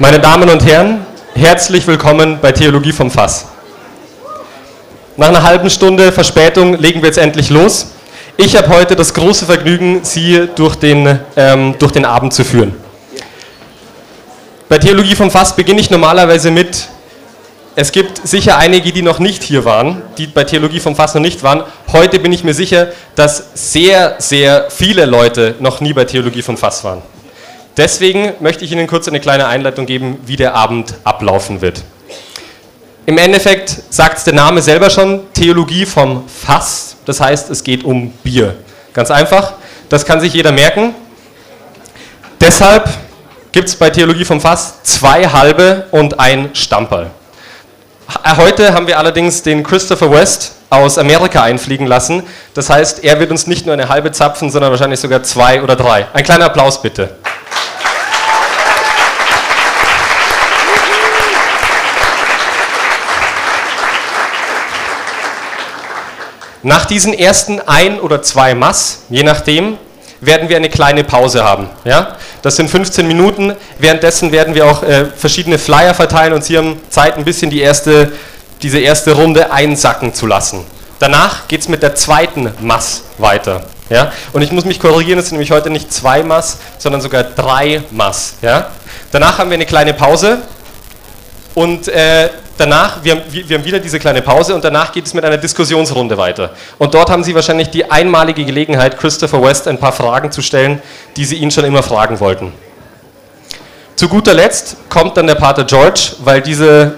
Meine Damen und Herren, herzlich willkommen bei Theologie vom Fass. Nach einer halben Stunde Verspätung legen wir jetzt endlich los. Ich habe heute das große Vergnügen, Sie durch den, ähm, durch den Abend zu führen. Bei Theologie vom Fass beginne ich normalerweise mit, es gibt sicher einige, die noch nicht hier waren, die bei Theologie vom Fass noch nicht waren. Heute bin ich mir sicher, dass sehr, sehr viele Leute noch nie bei Theologie vom Fass waren. Deswegen möchte ich Ihnen kurz eine kleine Einleitung geben, wie der Abend ablaufen wird. Im Endeffekt sagt es der Name selber schon, Theologie vom Fass. Das heißt, es geht um Bier. Ganz einfach, das kann sich jeder merken. Deshalb gibt es bei Theologie vom Fass zwei halbe und ein Stamperl. Heute haben wir allerdings den Christopher West aus Amerika einfliegen lassen. Das heißt, er wird uns nicht nur eine halbe zapfen, sondern wahrscheinlich sogar zwei oder drei. Ein kleiner Applaus bitte. Nach diesen ersten ein oder zwei Mass, je nachdem, werden wir eine kleine Pause haben. Ja? Das sind 15 Minuten. Währenddessen werden wir auch äh, verschiedene Flyer verteilen und Sie haben Zeit, ein bisschen die erste, diese erste Runde einsacken zu lassen. Danach geht es mit der zweiten Mass weiter. Ja? Und ich muss mich korrigieren, es sind nämlich heute nicht zwei Mass, sondern sogar drei Mass. Ja? Danach haben wir eine kleine Pause und äh, danach, wir haben, wir haben wieder diese kleine Pause und danach geht es mit einer Diskussionsrunde weiter. Und dort haben Sie wahrscheinlich die einmalige Gelegenheit, Christopher West ein paar Fragen zu stellen, die Sie ihn schon immer fragen wollten. Zu guter Letzt kommt dann der Pater George, weil diese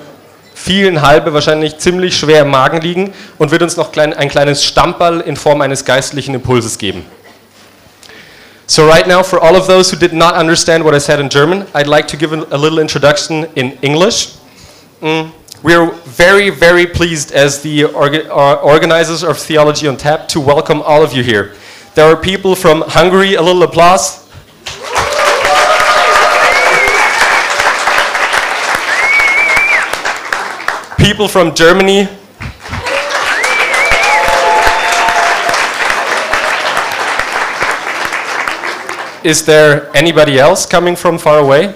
vielen Halbe wahrscheinlich ziemlich schwer im Magen liegen und wird uns noch ein kleines Stamperl in Form eines geistlichen Impulses geben. So right now, for all of those who did not understand what I said in German, I'd like to give a little introduction in English. Mm. We are very, very pleased as the orga uh, organizers of Theology on Tap to welcome all of you here. There are people from Hungary, a little applause. people from Germany. Is there anybody else coming from far away?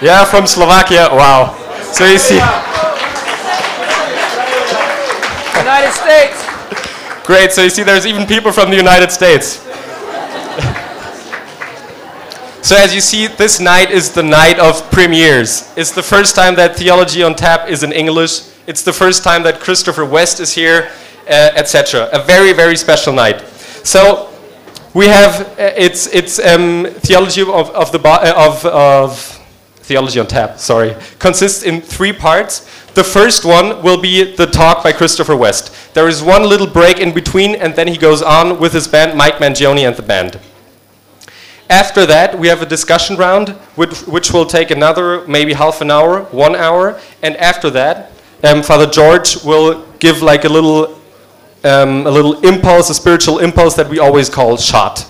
Yeah, from Slovakia. Wow. So you see. United States. Great. So you see, there's even people from the United States. so as you see, this night is the night of premieres. It's the first time that Theology on Tap is in English. It's the first time that Christopher West is here, uh, etc. A very, very special night. So we have uh, it's it's um, theology of, of the uh, of of Theology on Tap, sorry, consists in three parts. The first one will be the talk by Christopher West. There is one little break in between, and then he goes on with his band, Mike Mangione and the band. After that, we have a discussion round, which, which will take another maybe half an hour, one hour, and after that, um, Father George will give like a little, um, a little impulse, a spiritual impulse that we always call shot.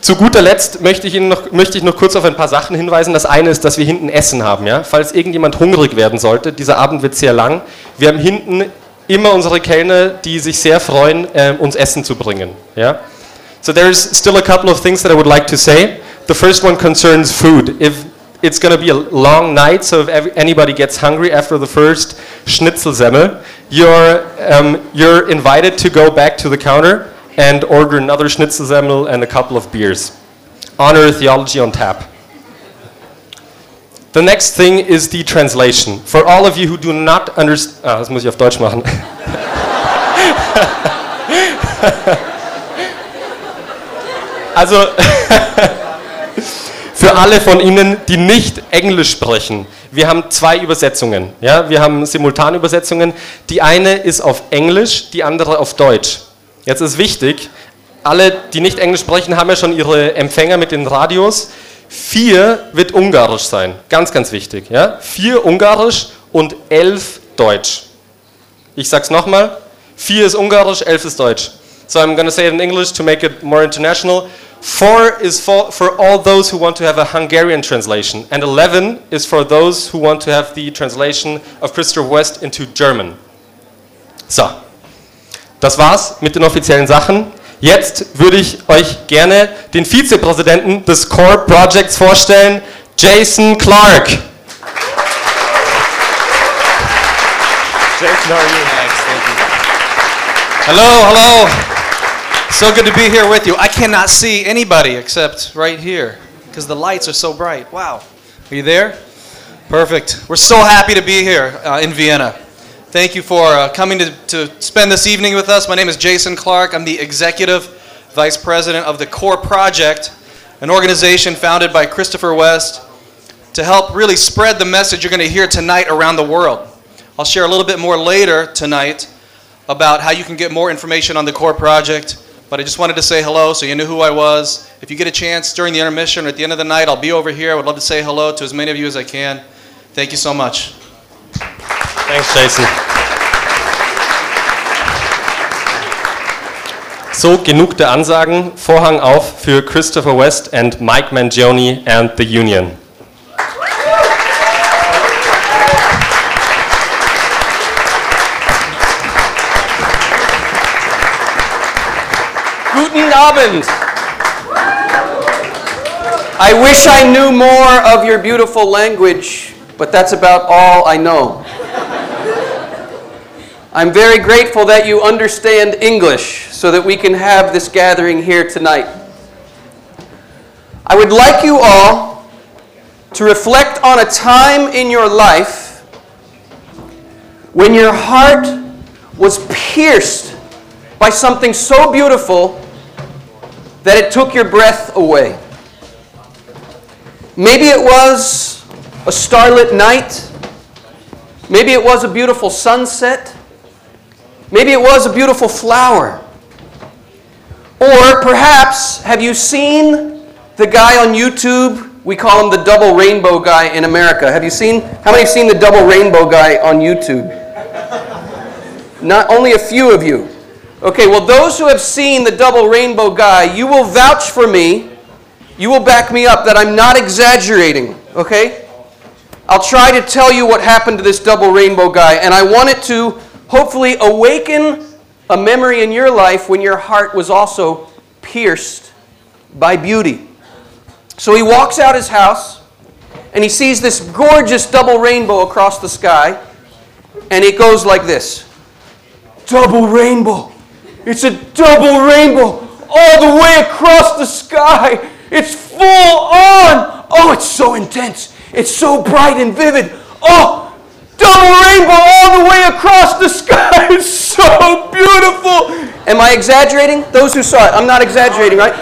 Zu guter Letzt möchte ich, Ihnen noch, möchte ich noch kurz auf ein paar Sachen hinweisen. Das eine ist, dass wir hinten Essen haben. Ja? Falls irgendjemand hungrig werden sollte, dieser Abend wird sehr lang. Wir haben hinten immer unsere Kellner, die sich sehr freuen, äh, uns Essen zu bringen. Ja? So there's still a couple of things that I would like to say. The first one concerns food. If it's going to be a long night, so if anybody gets hungry after the first Schnitzelsemmel, you're, um, you're invited to go back to the counter and order another Schnitzelsemmel and a couple of beers. Honor Theology on Tap. The next thing is the translation. For all of you who do not understand, ah, das muss ich auf Deutsch machen. also, für alle von Ihnen, die nicht Englisch sprechen, wir haben zwei Übersetzungen. Ja? Wir haben Simultanübersetzungen. Die eine ist auf Englisch, die andere auf Deutsch. Jetzt ist wichtig, alle, die nicht Englisch sprechen, haben ja schon ihre Empfänger mit den Radios. Vier wird Ungarisch sein, ganz, ganz wichtig. Ja? Vier Ungarisch und elf Deutsch. Ich sag's nochmal, vier ist Ungarisch, elf ist Deutsch. So I'm going to say it in English to make it more international. Four is for, for all those who want to have a Hungarian translation, and 11 is for those who want to have the translation of Christopher West into German. So, das war's mit den offiziellen Sachen. Jetzt würde ich euch gerne den Vizepräsidenten des Core Projects vorstellen, Jason Clark. Jason, how are you? Thanks, thank you. Hello, hello. So good to be here with you. I cannot see anybody except right here because the lights are so bright. Wow. Are you there? Perfect. We're so happy to be here uh, in Vienna. Thank you for uh, coming to, to spend this evening with us. My name is Jason Clark. I'm the executive vice president of the CORE Project, an organization founded by Christopher West to help really spread the message you're going to hear tonight around the world. I'll share a little bit more later tonight about how you can get more information on the core project. But I just wanted to say hello so you knew who I was. If you get a chance during the intermission or at the end of the night, I'll be over here. I would love to say hello to as many of you as I can. Thank you so much. Thanks, Jason. So, genug der Ansagen. Vorhang auf für Christopher West and Mike Mangione and the Union. Guten Abend. I wish I knew more of your beautiful language, but that's about all I know. I'm very grateful that you understand English so that we can have this gathering here tonight. I would like you all to reflect on a time in your life when your heart was pierced by something so beautiful that it took your breath away. Maybe it was a starlit night. Maybe it was a beautiful sunset. Maybe it was a beautiful flower. Or perhaps, have you seen the guy on YouTube? We call him the double rainbow guy in America. Have you seen? How many have seen the double rainbow guy on YouTube? Not only a few of you. Okay, well, those who have seen the double rainbow guy, you will vouch for me. You will back me up that I'm not exaggerating, okay? I'll try to tell you what happened to this double rainbow guy, and I want it to hopefully awaken a memory in your life when your heart was also pierced by beauty. So he walks out his house, and he sees this gorgeous double rainbow across the sky, and it goes like this Double rainbow. It's a double rainbow all the way across the sky. It's full on. Oh, it's so intense. It's so bright and vivid. Oh, double rainbow all the way across the sky. It's so beautiful. Am I exaggerating? Those who saw it, I'm not exaggerating, right?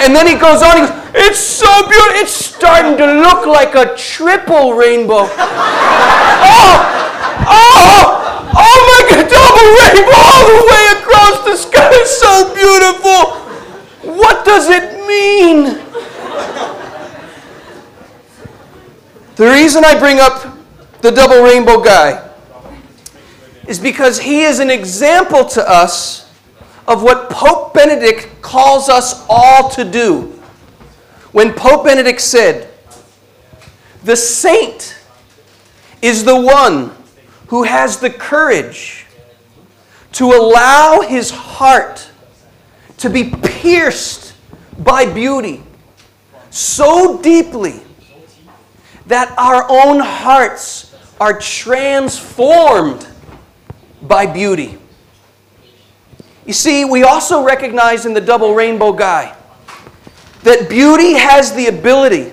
And then he goes on, he goes, It's so beautiful. It's starting to look like a triple rainbow. Oh, oh, oh my God, double rainbow all the way across the sky. It's so beautiful. What does it mean? The reason I bring up the double rainbow guy is because he is an example to us of what Pope Benedict calls us all to do. When Pope Benedict said, The saint is the one who has the courage to allow his heart to be pierced by beauty so deeply that our own hearts are transformed by beauty. You see, we also recognize in the double rainbow guy that beauty has the ability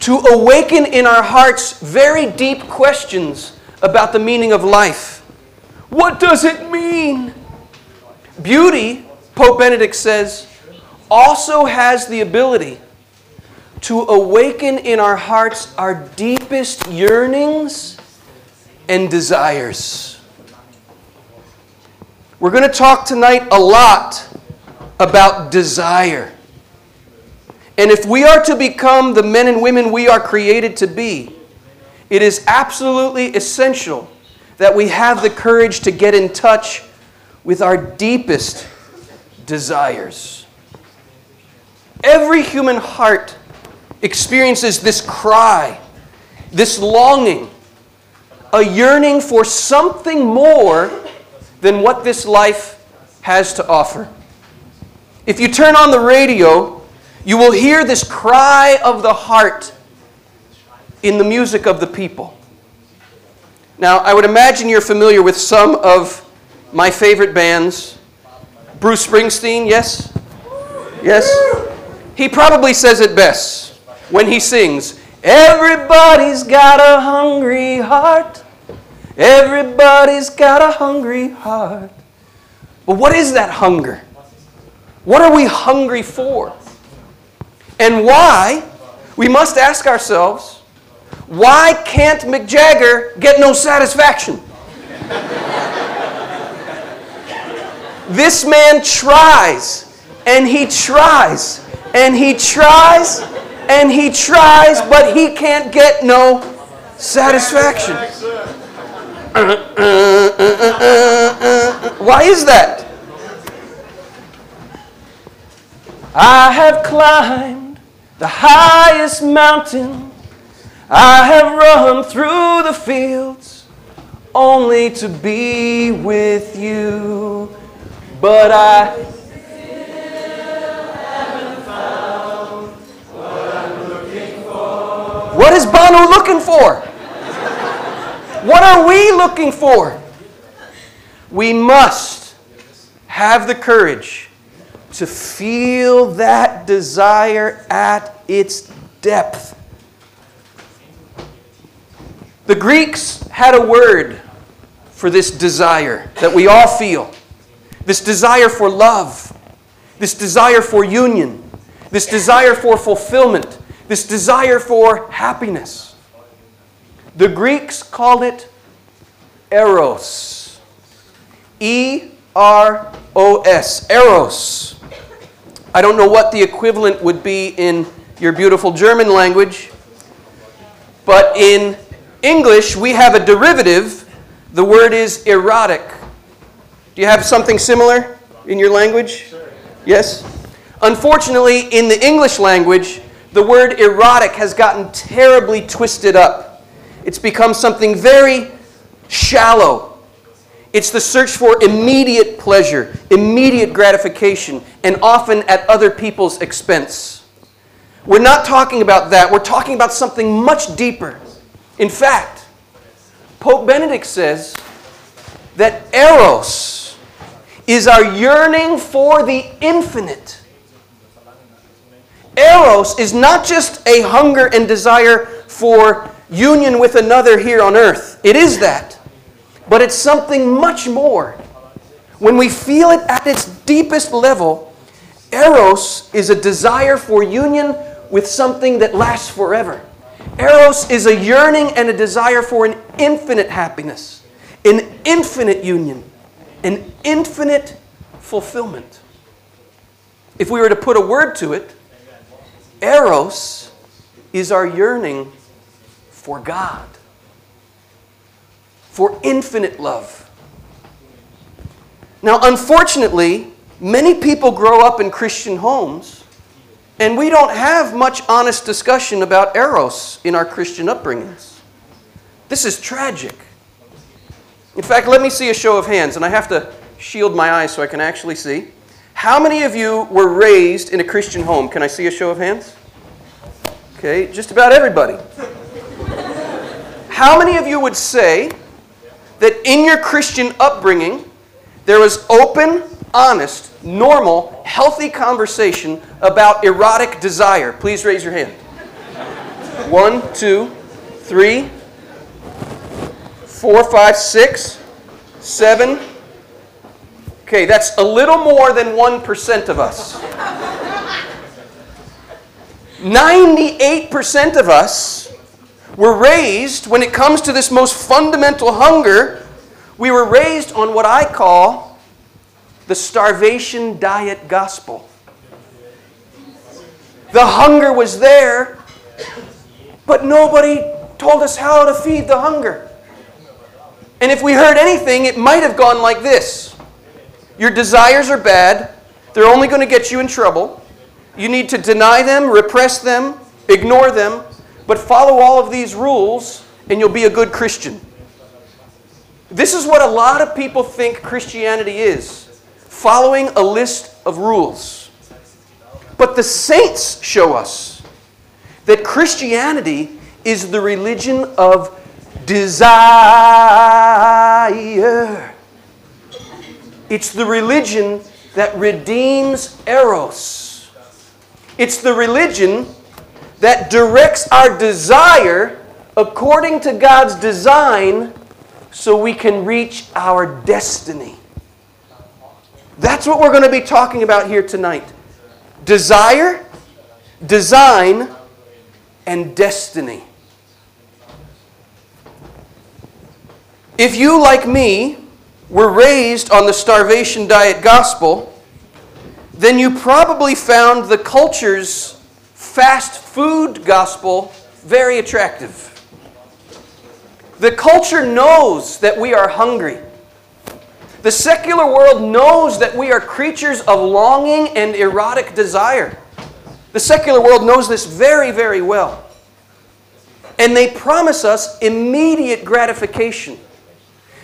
to awaken in our hearts very deep questions about the meaning of life. What does it mean? Beauty, Pope Benedict says, also has the ability to awaken in our hearts our deepest yearnings and desires. We're going to talk tonight a lot about desire. And if we are to become the men and women we are created to be, it is absolutely essential that we have the courage to get in touch with our deepest desires. Every human heart experiences this cry, this longing, a yearning for something more than what this life has to offer. If you turn on the radio, you will hear this cry of the heart in the music of the people. Now, I would imagine you're familiar with some of my favorite bands. Bruce Springsteen, yes? Yes? He probably says it best when he sings, Everybody's got a hungry heart. Everybody's got a hungry heart. But what is that hunger? What are we hungry for? And why? We must ask ourselves, why can't Mick Jagger get no satisfaction? this man tries and he tries and he tries and he tries, but he can't get no satisfaction. Why is that? I have climbed the highest mountain. I have run through the fields only to be with you. But I What is Bono looking for? What are we looking for? We must have the courage to feel that desire at its depth. The Greeks had a word for this desire that we all feel this desire for love, this desire for union, this desire for fulfillment, this desire for happiness. The Greeks called it eros. E R O S. Eros. I don't know what the equivalent would be in your beautiful German language, but in English we have a derivative. The word is erotic. Do you have something similar in your language? Yes? Unfortunately, in the English language, the word erotic has gotten terribly twisted up. It's become something very shallow. It's the search for immediate pleasure, immediate gratification, and often at other people's expense. We're not talking about that. We're talking about something much deeper. In fact, Pope Benedict says that eros is our yearning for the infinite. Eros is not just a hunger and desire for union with another here on earth. It is that. But it's something much more. When we feel it at its deepest level, Eros is a desire for union with something that lasts forever. Eros is a yearning and a desire for an infinite happiness, an infinite union, an infinite fulfillment. If we were to put a word to it, Eros is our yearning for God, for infinite love. Now, unfortunately, many people grow up in Christian homes, and we don't have much honest discussion about Eros in our Christian upbringings. This is tragic. In fact, let me see a show of hands, and I have to shield my eyes so I can actually see. How many of you were raised in a Christian home? Can I see a show of hands? Okay, just about everybody. How many of you would say that in your Christian upbringing there was open, honest, normal, healthy conversation about erotic desire? Please raise your hand. One, two, three, four, five, six, seven. Okay, that's a little more than 1% of us. 98% of us were raised, when it comes to this most fundamental hunger, we were raised on what I call the starvation diet gospel. The hunger was there, but nobody told us how to feed the hunger. And if we heard anything, it might have gone like this Your desires are bad, they're only going to get you in trouble. You need to deny them, repress them, ignore them, but follow all of these rules, and you'll be a good Christian. This is what a lot of people think Christianity is following a list of rules. But the saints show us that Christianity is the religion of desire. It's the religion that redeems Eros. It's the religion that directs our desire according to God's design so we can reach our destiny. That's what we're going to be talking about here tonight desire, design, and destiny. If you, like me, were raised on the starvation diet gospel, then you probably found the culture's fast food gospel very attractive. The culture knows that we are hungry. The secular world knows that we are creatures of longing and erotic desire. The secular world knows this very, very well. And they promise us immediate gratification.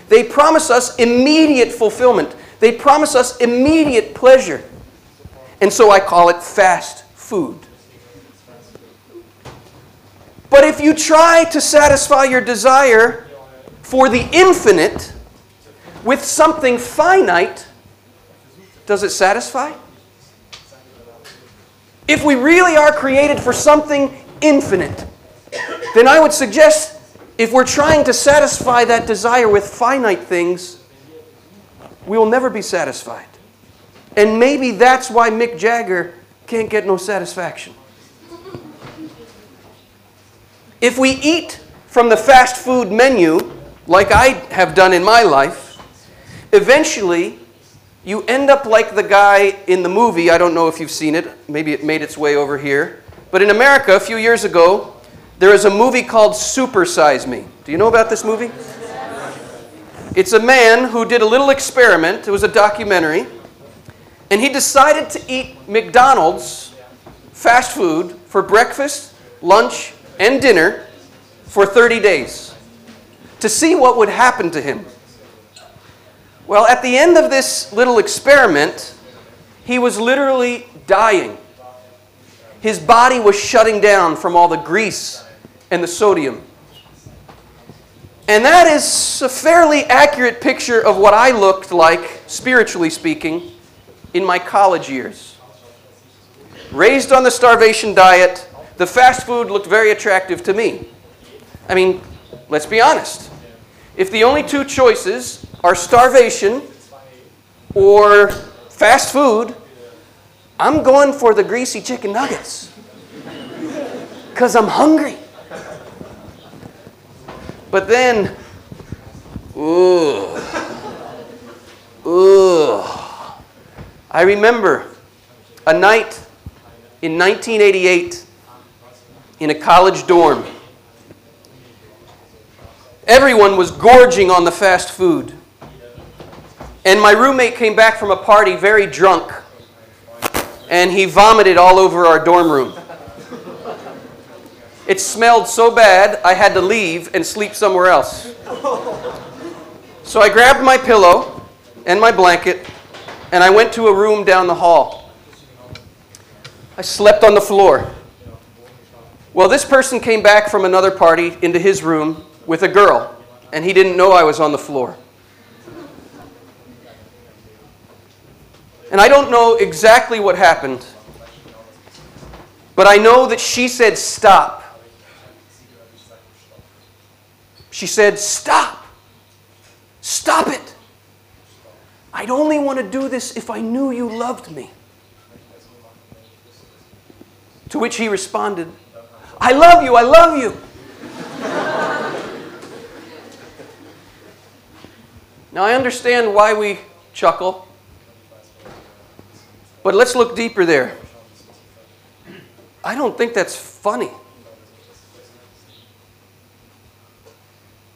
They promise us immediate fulfillment. They promise us immediate pleasure. And so I call it fast food. But if you try to satisfy your desire for the infinite with something finite, does it satisfy? If we really are created for something infinite, then I would suggest if we're trying to satisfy that desire with finite things, we will never be satisfied. And maybe that's why Mick Jagger can't get no satisfaction. If we eat from the fast food menu, like I have done in my life, eventually you end up like the guy in the movie. I don't know if you've seen it, maybe it made its way over here. But in America, a few years ago, there is a movie called Super Size Me. Do you know about this movie? It's a man who did a little experiment. It was a documentary. And he decided to eat McDonald's fast food for breakfast, lunch, and dinner for 30 days to see what would happen to him. Well, at the end of this little experiment, he was literally dying. His body was shutting down from all the grease and the sodium. And that is a fairly accurate picture of what I looked like, spiritually speaking, in my college years. Raised on the starvation diet, the fast food looked very attractive to me. I mean, let's be honest. If the only two choices are starvation or fast food, I'm going for the greasy chicken nuggets because I'm hungry. But then, ooh, ooh. I remember a night in 1988 in a college dorm. Everyone was gorging on the fast food. And my roommate came back from a party very drunk, and he vomited all over our dorm room. It smelled so bad, I had to leave and sleep somewhere else. So I grabbed my pillow and my blanket, and I went to a room down the hall. I slept on the floor. Well, this person came back from another party into his room with a girl, and he didn't know I was on the floor. And I don't know exactly what happened, but I know that she said, Stop. She said, Stop. Stop it. I'd only want to do this if I knew you loved me. To which he responded, I love you, I love you. now I understand why we chuckle, but let's look deeper there. I don't think that's funny.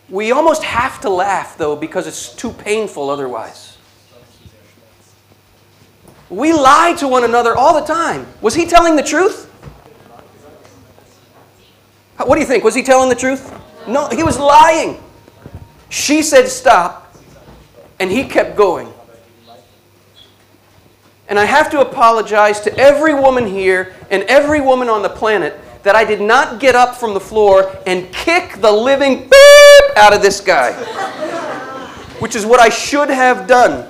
We almost have to laugh, though, because it's too painful otherwise. We lie to one another all the time. Was he telling the truth? What do you think? Was he telling the truth? No, he was lying. She said stop, and he kept going. And I have to apologize to every woman here and every woman on the planet that I did not get up from the floor and kick the living out of this guy, which is what I should have done.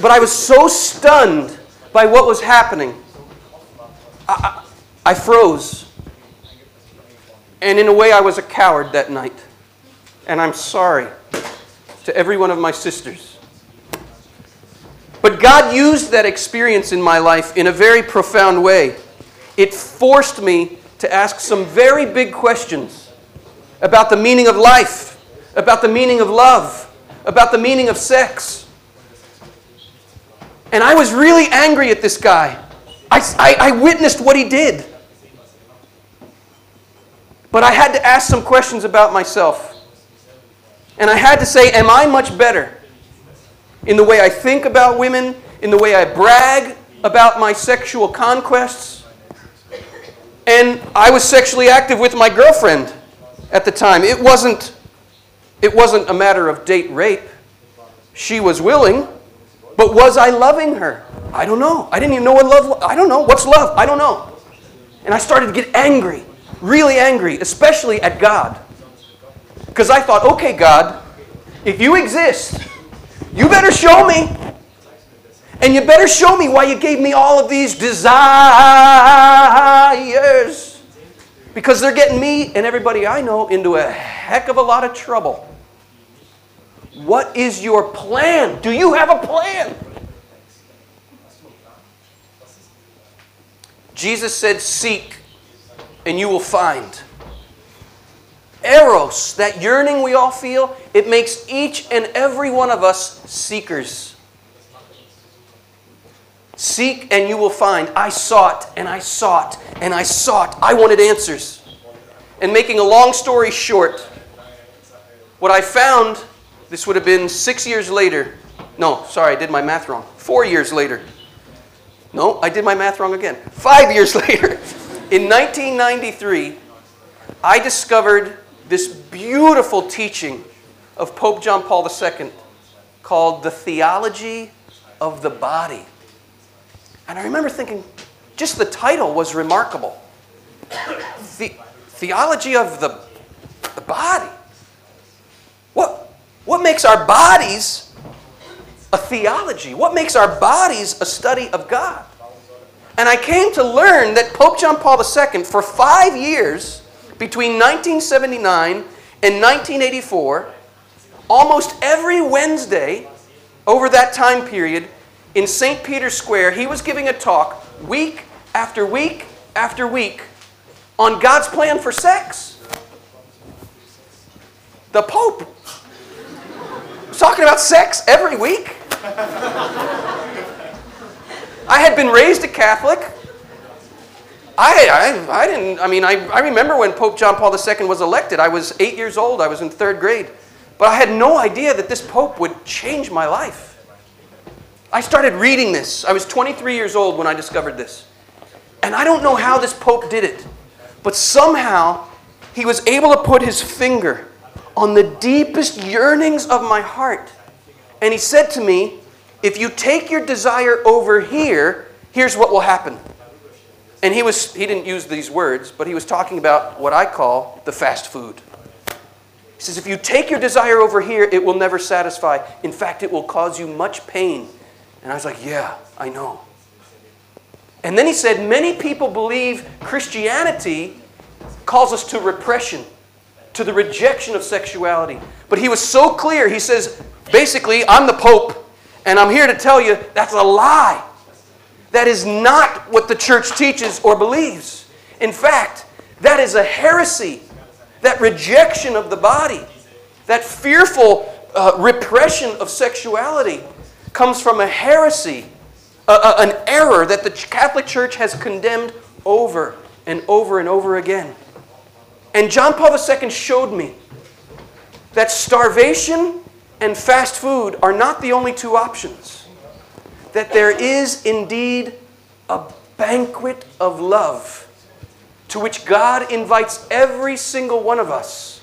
But I was so stunned by what was happening. I, I, I froze. And in a way, I was a coward that night. And I'm sorry to every one of my sisters. But God used that experience in my life in a very profound way. It forced me to ask some very big questions about the meaning of life, about the meaning of love, about the meaning of sex. And I was really angry at this guy. I, I, I witnessed what he did. But I had to ask some questions about myself. And I had to say, Am I much better in the way I think about women, in the way I brag about my sexual conquests? And I was sexually active with my girlfriend at the time. It wasn't, it wasn't a matter of date rape. She was willing, but was I loving her? I don't know. I didn't even know what love was. I don't know. What's love? I don't know. And I started to get angry, really angry, especially at God. Because I thought, okay, God, if you exist, you better show me. And you better show me why you gave me all of these desires. Because they're getting me and everybody I know into a heck of a lot of trouble. What is your plan? Do you have a plan? Jesus said, Seek, and you will find. Eros, that yearning we all feel, it makes each and every one of us seekers. Seek and you will find. I sought and I sought and I sought. I wanted answers. And making a long story short, what I found, this would have been six years later. No, sorry, I did my math wrong. Four years later. No, I did my math wrong again. Five years later. In 1993, I discovered this beautiful teaching of Pope John Paul II called The Theology of the Body. And I remember thinking, just the title was remarkable. The, theology of the, the body. What, what makes our bodies a theology? What makes our bodies a study of God? And I came to learn that Pope John Paul II, for five years, between 1979 and 1984, almost every Wednesday over that time period in St. Peter's Square, he was giving a talk week after week after week on God's plan for sex. The Pope was talking about sex every week. I had been raised a Catholic. I, I, I didn't, I mean, I, I remember when Pope John Paul II was elected. I was eight years old, I was in third grade. But I had no idea that this Pope would change my life. I started reading this. I was 23 years old when I discovered this. And I don't know how this Pope did it, but somehow he was able to put his finger on the deepest yearnings of my heart. And he said to me, If you take your desire over here, here's what will happen. And he, was, he didn't use these words, but he was talking about what I call the fast food. He says, if you take your desire over here, it will never satisfy. In fact, it will cause you much pain. And I was like, yeah, I know. And then he said, many people believe Christianity calls us to repression, to the rejection of sexuality. But he was so clear. He says, basically, I'm the Pope, and I'm here to tell you that's a lie. That is not what the church teaches or believes. In fact, that is a heresy. That rejection of the body, that fearful uh, repression of sexuality comes from a heresy, a, a, an error that the Catholic Church has condemned over and over and over again. And John Paul II showed me that starvation and fast food are not the only two options that there is indeed a banquet of love to which God invites every single one of us.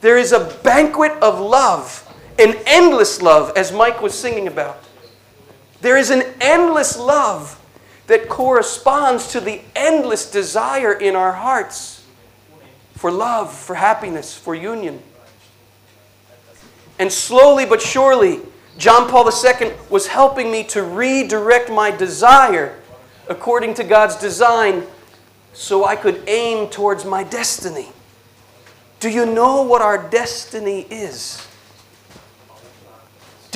There is a banquet of love, an endless love, as Mike was singing about. There is an endless love that corresponds to the endless desire in our hearts for love, for happiness, for union. And slowly but surely, John Paul II was helping me to redirect my desire according to God's design so I could aim towards my destiny. Do you know what our destiny is?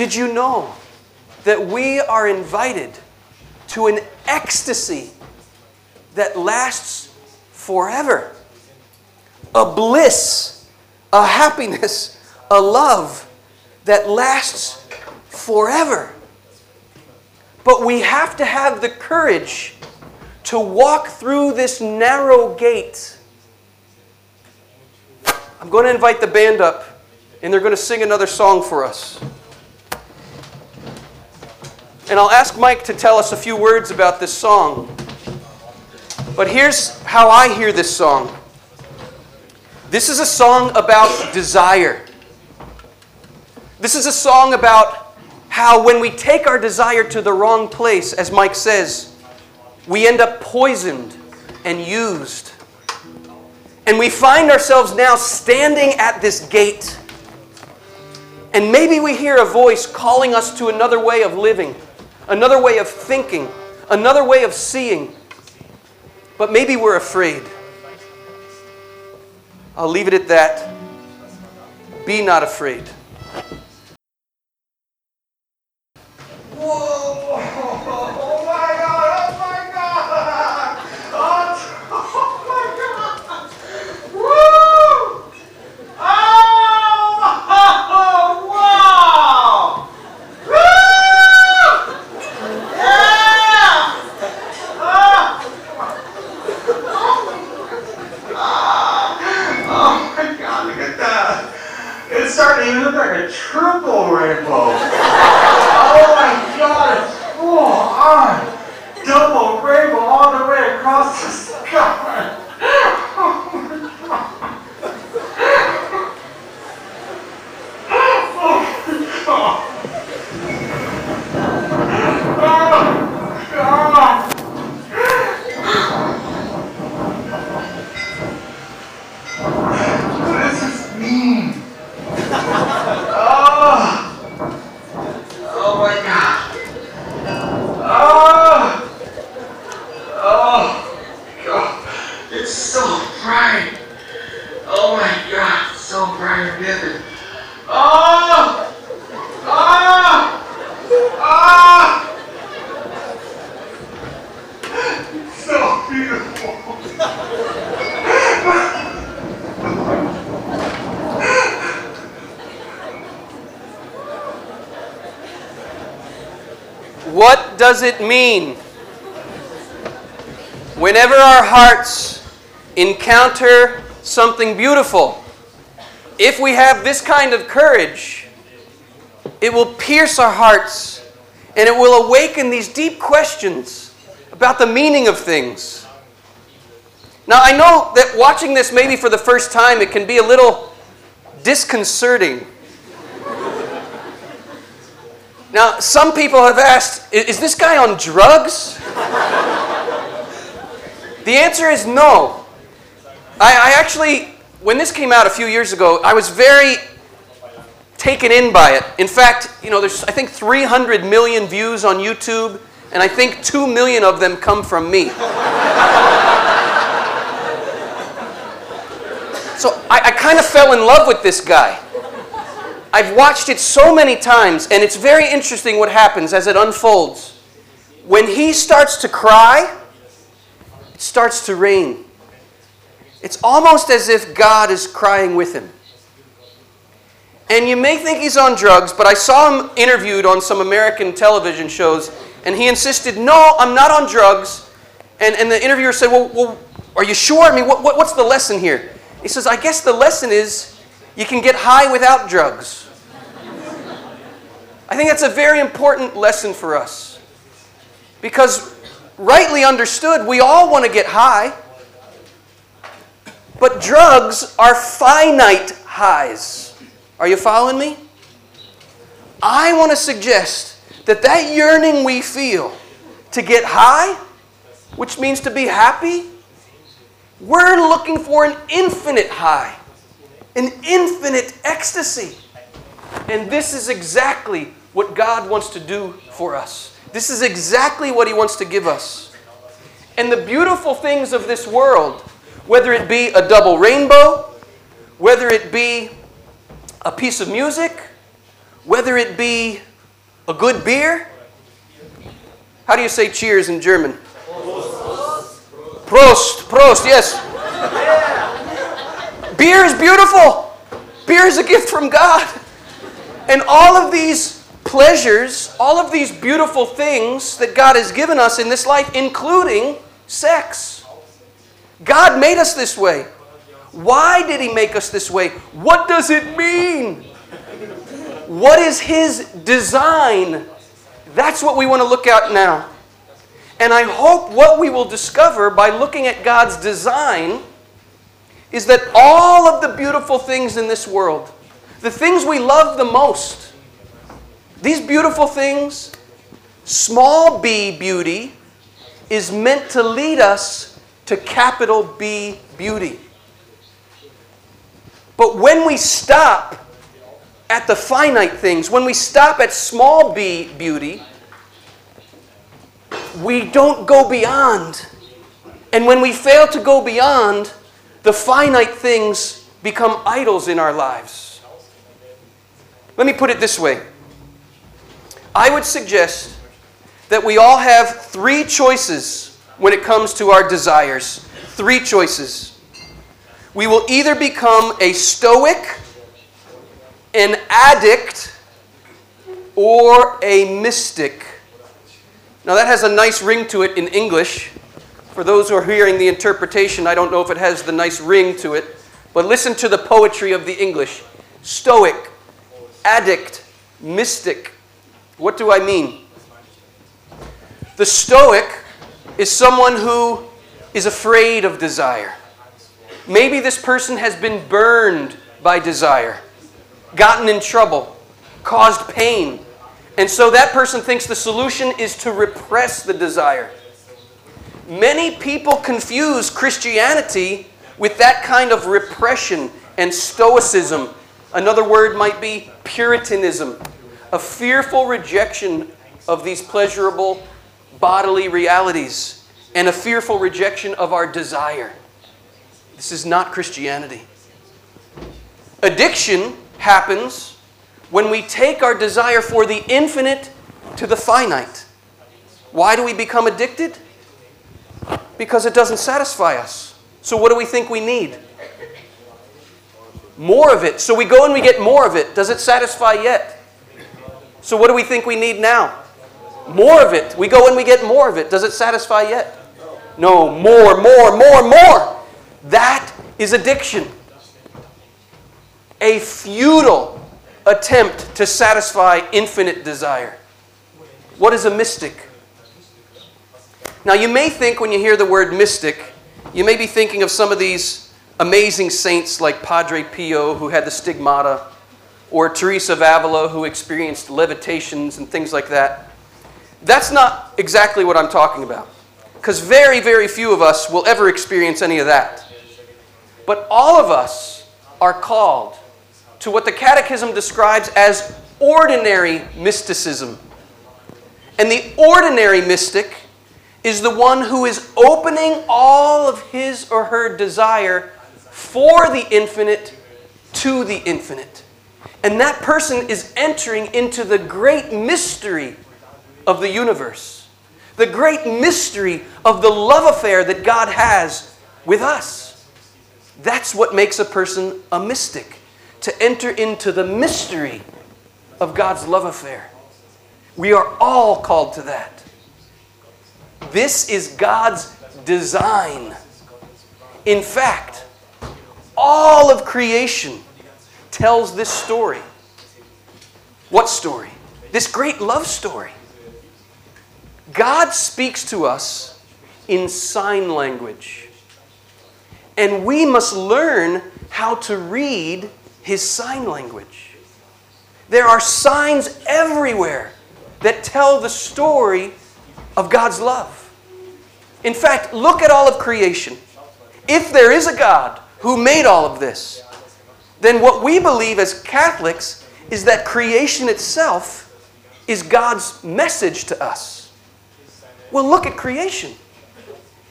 Did you know that we are invited to an ecstasy that lasts forever? A bliss, a happiness, a love that lasts forever. But we have to have the courage to walk through this narrow gate. I'm going to invite the band up, and they're going to sing another song for us. And I'll ask Mike to tell us a few words about this song. But here's how I hear this song this is a song about desire. This is a song about how when we take our desire to the wrong place, as Mike says, we end up poisoned and used. And we find ourselves now standing at this gate. And maybe we hear a voice calling us to another way of living, another way of thinking, another way of seeing. But maybe we're afraid. I'll leave it at that. Be not afraid. It's starting to look like a triple rainbow. oh my god, it's full on. Double rainbow all the way across the sky. What does this mean? Oh! Oh my god! Oh! Oh! God! It's so bright! Oh my god! So bright and vivid! Oh! Oh! Oh! So beautiful! What does it mean? Whenever our hearts encounter something beautiful, if we have this kind of courage, it will pierce our hearts and it will awaken these deep questions about the meaning of things. Now, I know that watching this maybe for the first time, it can be a little disconcerting. Now, some people have asked, is this guy on drugs? the answer is no. I, I actually, when this came out a few years ago, I was very taken in by it. In fact, you know, there's I think 300 million views on YouTube, and I think 2 million of them come from me. so I, I kind of fell in love with this guy. I've watched it so many times, and it's very interesting what happens as it unfolds. When he starts to cry, it starts to rain. It's almost as if God is crying with him. And you may think he's on drugs, but I saw him interviewed on some American television shows, and he insisted, No, I'm not on drugs. And, and the interviewer said, Well, well are you sure? I mean, what, what, what's the lesson here? He says, I guess the lesson is you can get high without drugs. I think that's a very important lesson for us. Because, rightly understood, we all want to get high. But drugs are finite highs. Are you following me? I want to suggest that that yearning we feel to get high, which means to be happy, we're looking for an infinite high, an infinite ecstasy. And this is exactly what God wants to do for us. This is exactly what He wants to give us. And the beautiful things of this world, whether it be a double rainbow, whether it be a piece of music, whether it be a good beer, how do you say cheers in German? Prost, Prost, yes. Beer is beautiful. Beer is a gift from God. And all of these pleasures, all of these beautiful things that God has given us in this life, including sex. God made us this way. Why did He make us this way? What does it mean? What is His design? That's what we want to look at now. And I hope what we will discover by looking at God's design is that all of the beautiful things in this world, the things we love the most, these beautiful things, small b beauty, is meant to lead us to capital B beauty. But when we stop at the finite things, when we stop at small b beauty, we don't go beyond. And when we fail to go beyond, the finite things become idols in our lives. Let me put it this way I would suggest that we all have three choices when it comes to our desires. Three choices. We will either become a stoic, an addict, or a mystic. Now, that has a nice ring to it in English. For those who are hearing the interpretation, I don't know if it has the nice ring to it, but listen to the poetry of the English Stoic, addict, mystic. What do I mean? The Stoic is someone who is afraid of desire. Maybe this person has been burned by desire, gotten in trouble, caused pain, and so that person thinks the solution is to repress the desire. Many people confuse Christianity with that kind of repression and stoicism. Another word might be Puritanism, a fearful rejection of these pleasurable bodily realities and a fearful rejection of our desire. This is not Christianity. Addiction happens when we take our desire for the infinite to the finite. Why do we become addicted? Because it doesn't satisfy us. So, what do we think we need? More of it. So, we go and we get more of it. Does it satisfy yet? So, what do we think we need now? More of it. We go and we get more of it. Does it satisfy yet? No, more, more, more, more. That is addiction. A futile attempt to satisfy infinite desire. What is a mystic? Now, you may think when you hear the word mystic, you may be thinking of some of these amazing saints like Padre Pio, who had the stigmata, or Teresa of Avila, who experienced levitations and things like that. That's not exactly what I'm talking about, because very, very few of us will ever experience any of that. But all of us are called to what the Catechism describes as ordinary mysticism. And the ordinary mystic is the one who is opening all of his or her desire for the infinite to the infinite. And that person is entering into the great mystery of the universe, the great mystery of the love affair that God has with us. That's what makes a person a mystic to enter into the mystery of God's love affair. We are all called to that. This is God's design. In fact, all of creation tells this story. What story? This great love story. God speaks to us in sign language. And we must learn how to read his sign language. There are signs everywhere that tell the story of God's love. In fact, look at all of creation. If there is a God who made all of this, then what we believe as Catholics is that creation itself is God's message to us. Well, look at creation.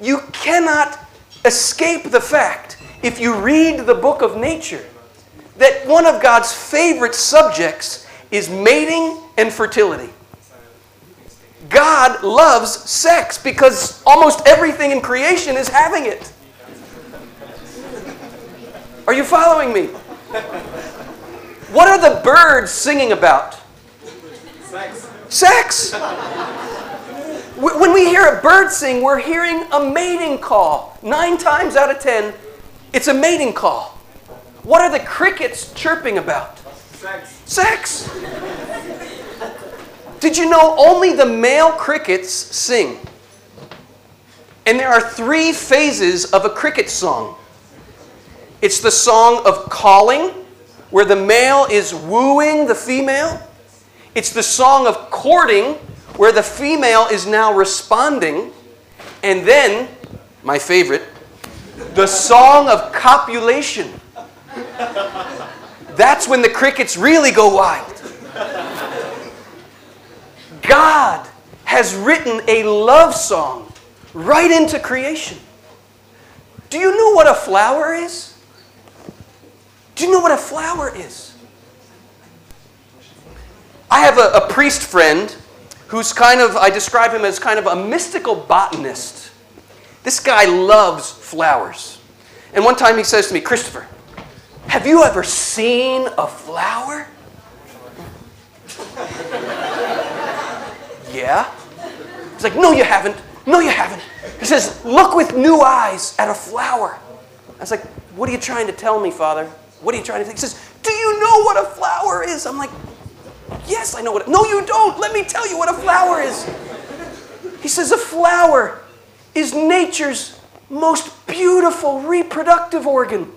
You cannot escape the fact, if you read the book of nature, that one of God's favorite subjects is mating and fertility. God loves sex because almost everything in creation is having it. Are you following me? What are the birds singing about? Sex. Sex. When we hear a bird sing, we're hearing a mating call. Nine times out of ten, it's a mating call. What are the crickets chirping about? Sex. Sex. Did you know only the male crickets sing? And there are three phases of a cricket song it's the song of calling, where the male is wooing the female, it's the song of courting, where the female is now responding, and then, my favorite, the song of copulation. That's when the crickets really go wild. God has written a love song right into creation. Do you know what a flower is? Do you know what a flower is? I have a, a priest friend who's kind of, I describe him as kind of a mystical botanist. This guy loves flowers. And one time he says to me, Christopher, have you ever seen a flower? Yeah. He's like, No, you haven't. No, you haven't. He says, Look with new eyes at a flower. I was like, What are you trying to tell me, Father? What are you trying to say? He says, Do you know what a flower is? I'm like, Yes, I know what. No, you don't. Let me tell you what a flower is. He says, A flower is nature's most beautiful reproductive organ.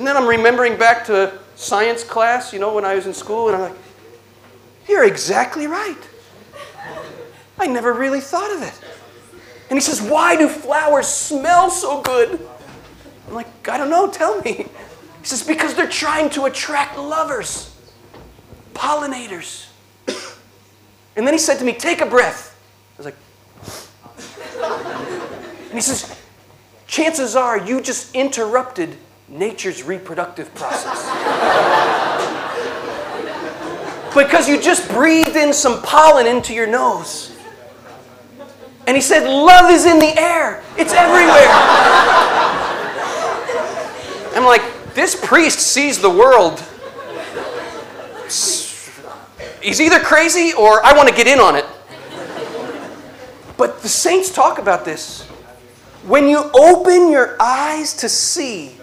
And then I'm remembering back to science class, you know, when I was in school, and I'm like, you're exactly right. I never really thought of it. And he says, Why do flowers smell so good? I'm like, I don't know, tell me. He says, Because they're trying to attract lovers, pollinators. And then he said to me, Take a breath. I was like, and he says, Chances are you just interrupted nature's reproductive process. because you just breathed in some pollen into your nose. And he said, Love is in the air, it's everywhere. I'm like, This priest sees the world. He's either crazy or I want to get in on it. But the saints talk about this. When you open your eyes to see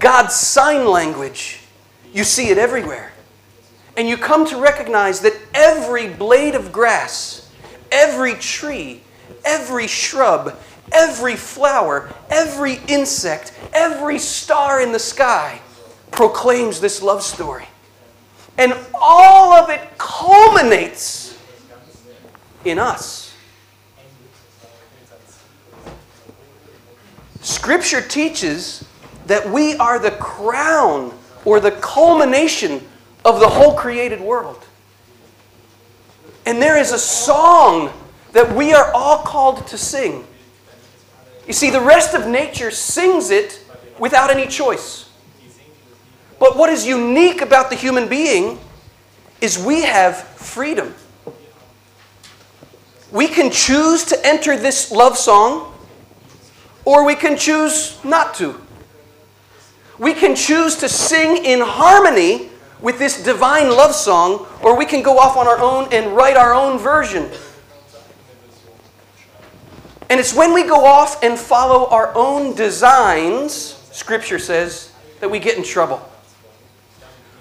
God's sign language, you see it everywhere. And you come to recognize that every blade of grass, every tree, every shrub, every flower, every insect, every star in the sky proclaims this love story. And all of it culminates in us. Scripture teaches that we are the crown or the culmination of the whole created world. And there is a song that we are all called to sing. You see, the rest of nature sings it without any choice. But what is unique about the human being is we have freedom. We can choose to enter this love song, or we can choose not to. We can choose to sing in harmony with this divine love song, or we can go off on our own and write our own version. And it's when we go off and follow our own designs, Scripture says, that we get in trouble.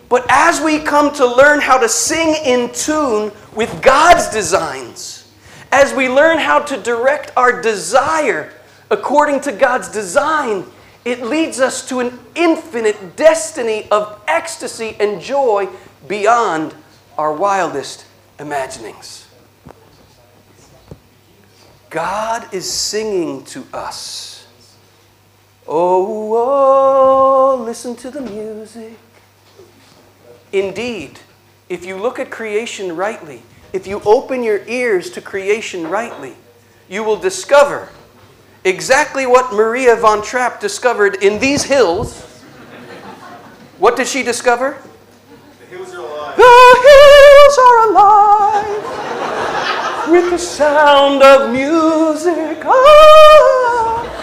But as we come to learn how to sing in tune with God's designs, as we learn how to direct our desire according to God's design, It leads us to an infinite destiny of ecstasy and joy beyond our wildest imaginings. God is singing to us. Oh, oh, listen to the music. Indeed, if you look at creation rightly, if you open your ears to creation rightly, you will discover exactly what Maria von Trapp discovered in these hills. What did she discover? The hills are alive. The hills are alive with the sound of music. Ah.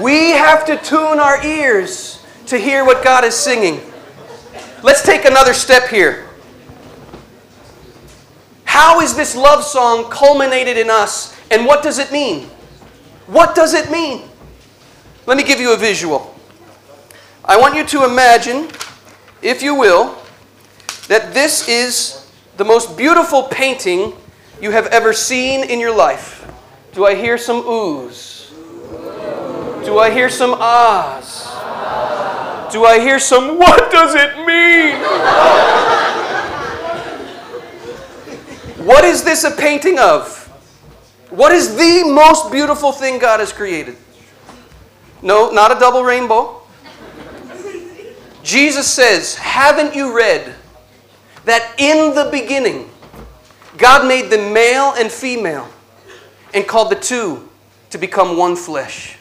We have to tune our ears to hear what God is singing. Let's take another step here. How is this love song culminated in us, and what does it mean? What does it mean? Let me give you a visual. I want you to imagine, if you will, that this is the most beautiful painting you have ever seen in your life. Do I hear some oohs? Do I hear some ahs? Do I hear some what does it mean? what is this a painting of? What is the most beautiful thing God has created? No, not a double rainbow. Jesus says, Haven't you read that in the beginning God made them male and female and called the two to become one flesh?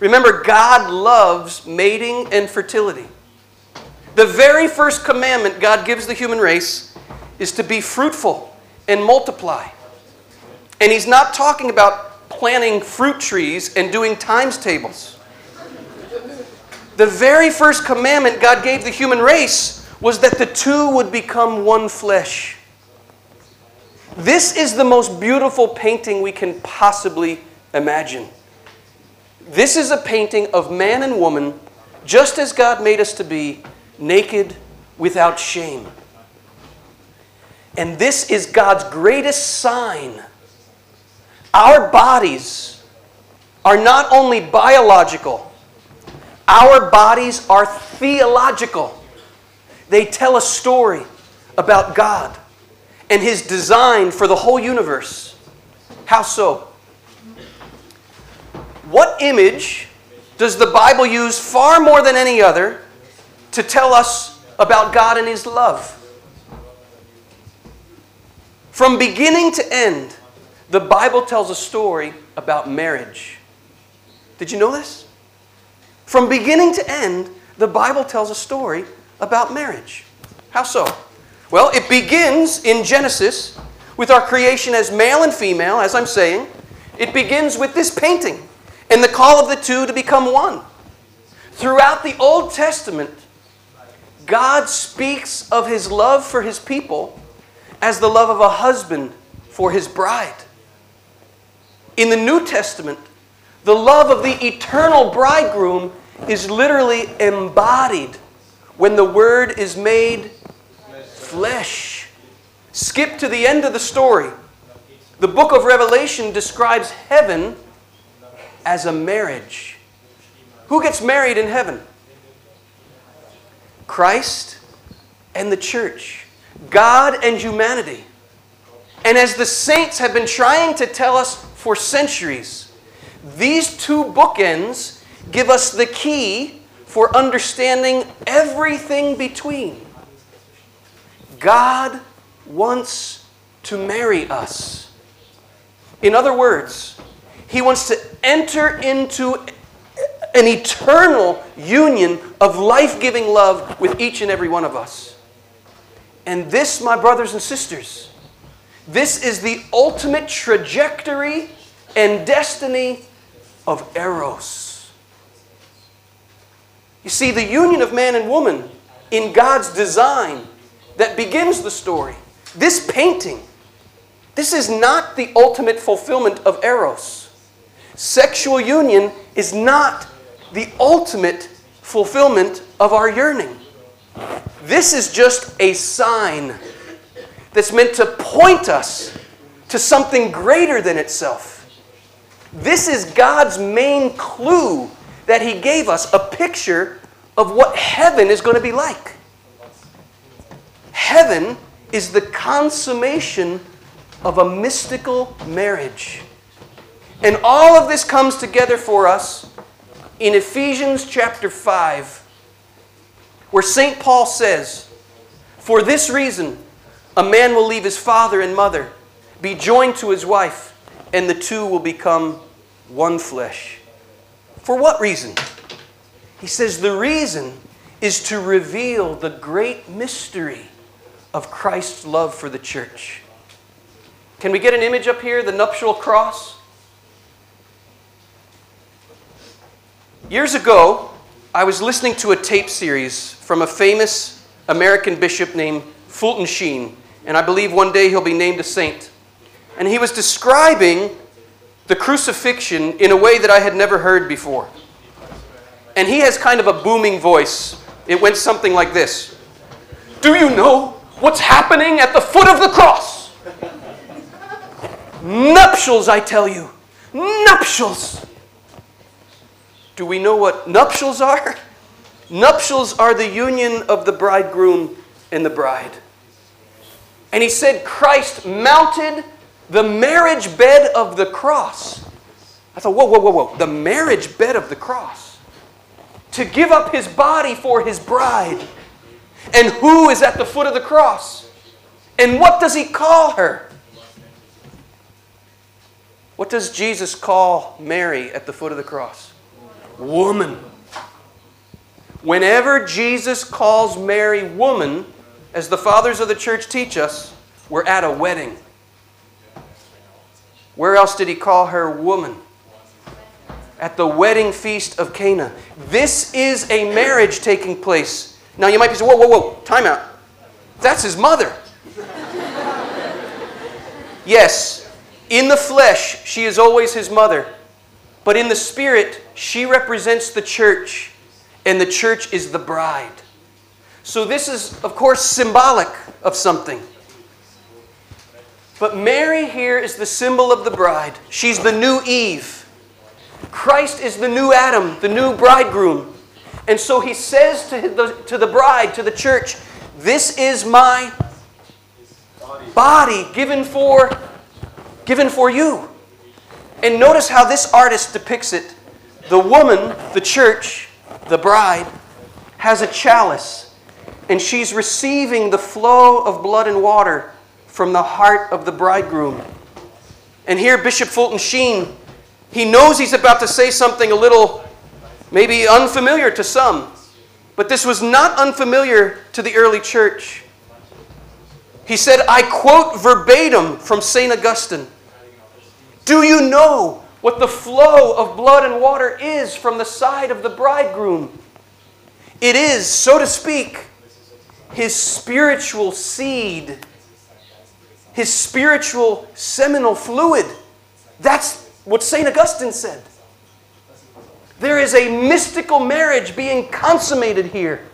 Remember, God loves mating and fertility. The very first commandment God gives the human race is to be fruitful and multiply. And He's not talking about planting fruit trees and doing times tables. The very first commandment God gave the human race was that the two would become one flesh. This is the most beautiful painting we can possibly imagine. This is a painting of man and woman, just as God made us to be, naked, without shame. And this is God's greatest sign. Our bodies are not only biological, our bodies are theological. They tell a story about God and His design for the whole universe. How so? What image does the Bible use far more than any other to tell us about God and His love? From beginning to end, the Bible tells a story about marriage. Did you know this? From beginning to end, the Bible tells a story about marriage. How so? Well, it begins in Genesis with our creation as male and female, as I'm saying. It begins with this painting and the call of the two to become one. Throughout the Old Testament, God speaks of his love for his people as the love of a husband for his bride. In the New Testament, the love of the eternal bridegroom is literally embodied when the Word is made flesh. Skip to the end of the story. The book of Revelation describes heaven as a marriage. Who gets married in heaven? Christ and the church, God and humanity. And as the saints have been trying to tell us for centuries, these two bookends give us the key for understanding everything between. God wants to marry us. In other words, He wants to enter into an eternal union of life giving love with each and every one of us. And this, my brothers and sisters, this is the ultimate trajectory and destiny of Eros. You see, the union of man and woman in God's design that begins the story, this painting, this is not the ultimate fulfillment of Eros. Sexual union is not the ultimate fulfillment of our yearning. This is just a sign that's meant to point us to something greater than itself. This is God's main clue that He gave us a picture of what heaven is going to be like. Heaven is the consummation of a mystical marriage. And all of this comes together for us in Ephesians chapter 5, where St. Paul says, For this reason, a man will leave his father and mother, be joined to his wife, and the two will become one flesh. For what reason? He says the reason is to reveal the great mystery of Christ's love for the church. Can we get an image up here, the nuptial cross? Years ago, I was listening to a tape series from a famous American bishop named Fulton Sheen, and I believe one day he'll be named a saint. And he was describing the crucifixion in a way that I had never heard before. And he has kind of a booming voice. It went something like this Do you know what's happening at the foot of the cross? Nuptials, I tell you. Nuptials. Do we know what nuptials are? Nuptials are the union of the bridegroom and the bride. And he said Christ mounted the marriage bed of the cross. I thought, whoa, whoa, whoa, whoa. The marriage bed of the cross. To give up his body for his bride. And who is at the foot of the cross? And what does he call her? What does Jesus call Mary at the foot of the cross? Woman. Whenever Jesus calls Mary woman, as the fathers of the church teach us, we're at a wedding. Where else did he call her woman? At the wedding feast of Cana. This is a marriage taking place. Now you might be saying, whoa, whoa, whoa, time out. That's his mother. yes, in the flesh, she is always his mother. But in the spirit, she represents the church, and the church is the bride. So this is, of course, symbolic of something. But Mary here is the symbol of the bride. She's the new Eve. Christ is the new Adam, the new bridegroom. And so he says to the, to the bride, to the church, This is my body given for, given for you. And notice how this artist depicts it. The woman, the church, the bride, has a chalice, and she's receiving the flow of blood and water from the heart of the bridegroom. And here, Bishop Fulton Sheen, he knows he's about to say something a little maybe unfamiliar to some, but this was not unfamiliar to the early church. He said, I quote verbatim from St. Augustine Do you know what the flow of blood and water is from the side of the bridegroom? It is, so to speak, his spiritual seed his spiritual seminal fluid. That's what St. Augustine said. There is a mystical marriage being consummated here.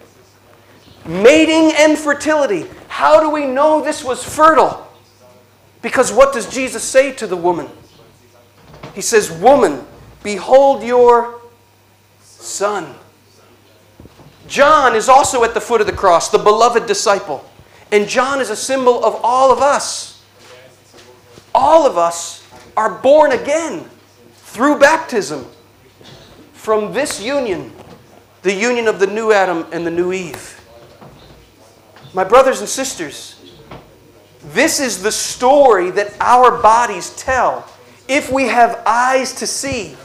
Mating and fertility. How do we know this was fertile? Because what does Jesus say to the woman? He says, Woman, behold your son. John is also at the foot of the cross, the beloved disciple. And John is a symbol of all of us all of us are born again through baptism from this union, the union of the new Adam and the new Eve. My brothers and sisters, this is the story that our bodies tell if we have eyes to see.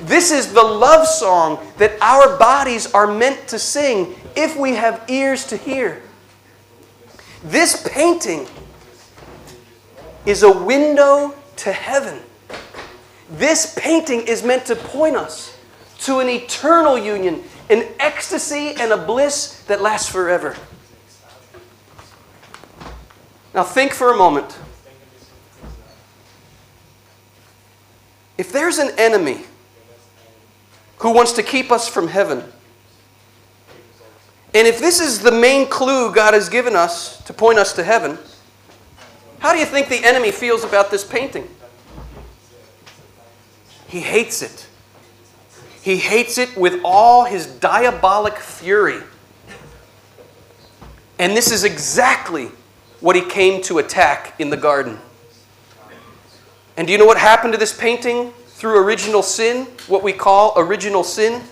This is the love song that our bodies are meant to sing if we have ears to hear. This painting is a window to heaven. This painting is meant to point us to an eternal union, an ecstasy and a bliss that lasts forever. Now, think for a moment. If there's an enemy who wants to keep us from heaven, and if this is the main clue God has given us to point us to heaven, how do you think the enemy feels about this painting? He hates it. He hates it with all his diabolic fury. And this is exactly what he came to attack in the garden. And do you know what happened to this painting through original sin? What we call original sin?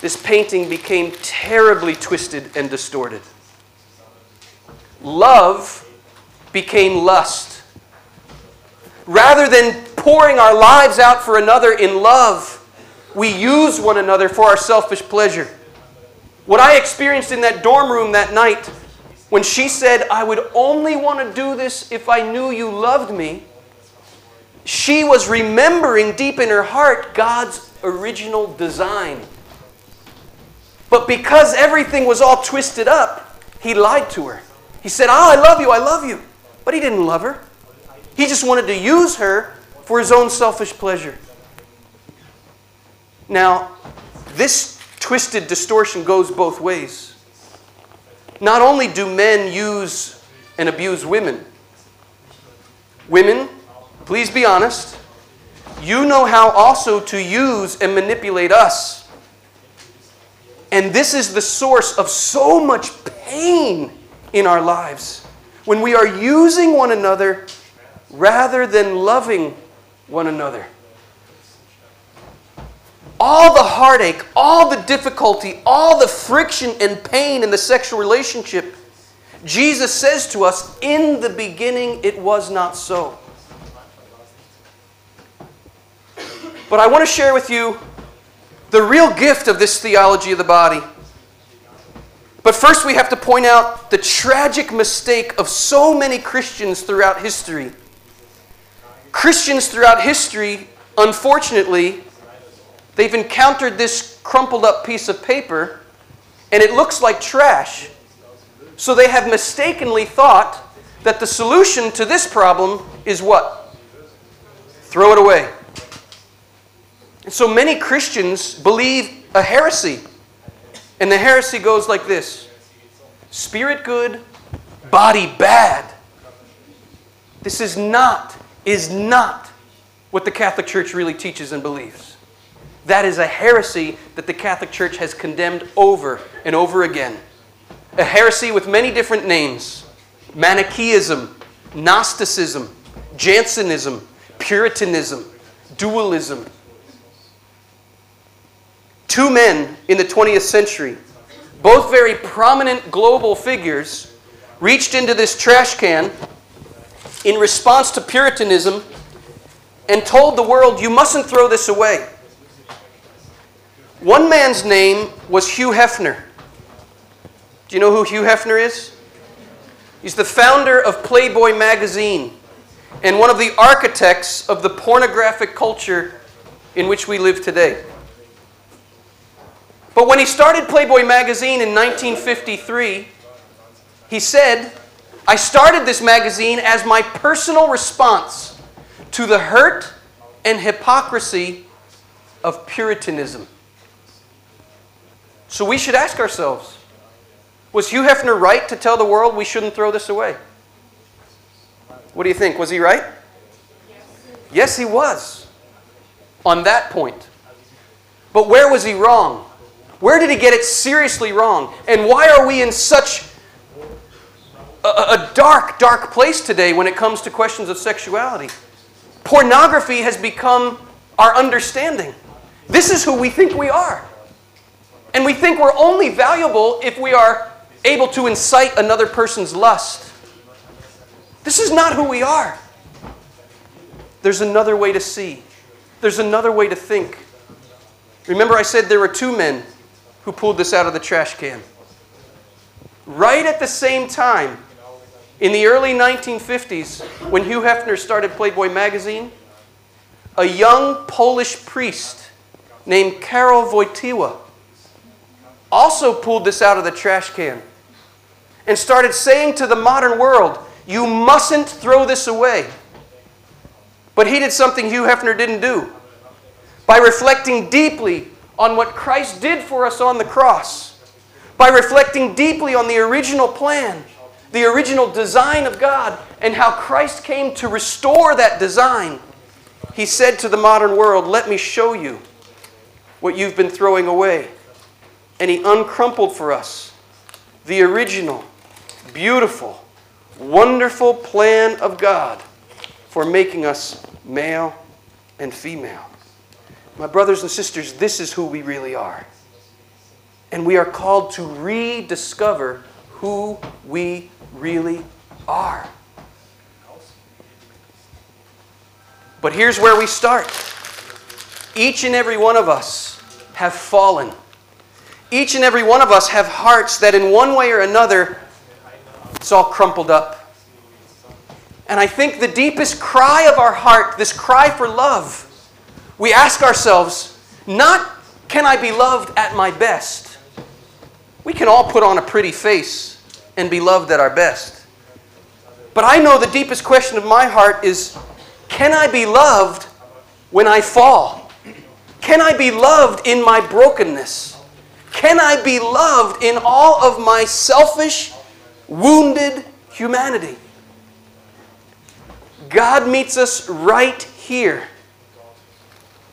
This painting became terribly twisted and distorted. Love became lust. Rather than pouring our lives out for another in love, we use one another for our selfish pleasure. What I experienced in that dorm room that night when she said, I would only want to do this if I knew you loved me, she was remembering deep in her heart God's original design. But because everything was all twisted up, he lied to her. He said, Oh, I love you, I love you. But he didn't love her. He just wanted to use her for his own selfish pleasure. Now, this twisted distortion goes both ways. Not only do men use and abuse women, women, please be honest, you know how also to use and manipulate us. And this is the source of so much pain in our lives when we are using one another rather than loving one another. All the heartache, all the difficulty, all the friction and pain in the sexual relationship, Jesus says to us, in the beginning it was not so. But I want to share with you the real gift of this theology of the body. But first, we have to point out the tragic mistake of so many Christians throughout history. Christians throughout history, unfortunately, they've encountered this crumpled up piece of paper and it looks like trash. So they have mistakenly thought that the solution to this problem is what? Throw it away. And so many Christians believe a heresy. And the heresy goes like this Spirit good, body bad. This is not, is not what the Catholic Church really teaches and believes. That is a heresy that the Catholic Church has condemned over and over again. A heresy with many different names Manichaeism, Gnosticism, Jansenism, Puritanism, dualism. Two men in the 20th century, both very prominent global figures, reached into this trash can in response to Puritanism and told the world, You mustn't throw this away. One man's name was Hugh Hefner. Do you know who Hugh Hefner is? He's the founder of Playboy magazine and one of the architects of the pornographic culture in which we live today. But when he started Playboy magazine in 1953, he said, I started this magazine as my personal response to the hurt and hypocrisy of Puritanism. So we should ask ourselves was Hugh Hefner right to tell the world we shouldn't throw this away? What do you think? Was he right? Yes, he was on that point. But where was he wrong? Where did he get it seriously wrong? And why are we in such a, a, dark, dark place today when it comes to questions of sexuality? Pornography has become our understanding. This is who we think we are. And we think we're only valuable if we are able to incite another person's lust. This is not who we are. There's another way to see, there's another way to think. Remember, I said there were two men who pulled this out of the trash can. Right at the same time, in the early 1950s, when Hugh Hefner started Playboy magazine, a young Polish priest named Karol Wojtyła also pulled this out of the trash can and started saying to the modern world, You mustn't throw this away. But he did something Hugh Hefner didn't do. By reflecting deeply on what Christ did for us on the cross, by reflecting deeply on the original plan, the original design of God and how Christ came to restore that design, he said to the modern world, Let me show you what you've been throwing away. And he uncrumpled for us the original, beautiful, wonderful plan of God for making us male and female. My brothers and sisters, this is who we really are. And we are called to rediscover who we really are. But here's where we start. Each and every one of us have fallen. Each and every one of us have hearts that, in one way or another, it's all crumpled up. And I think the deepest cry of our heart, this cry for love, we ask ourselves, not can I be loved at my best? We can all put on a pretty face and be loved at our best. But I know the deepest question of my heart is can I be loved when I fall? Can I be loved in my brokenness? Can I be loved in all of my selfish, wounded humanity? God meets us right here.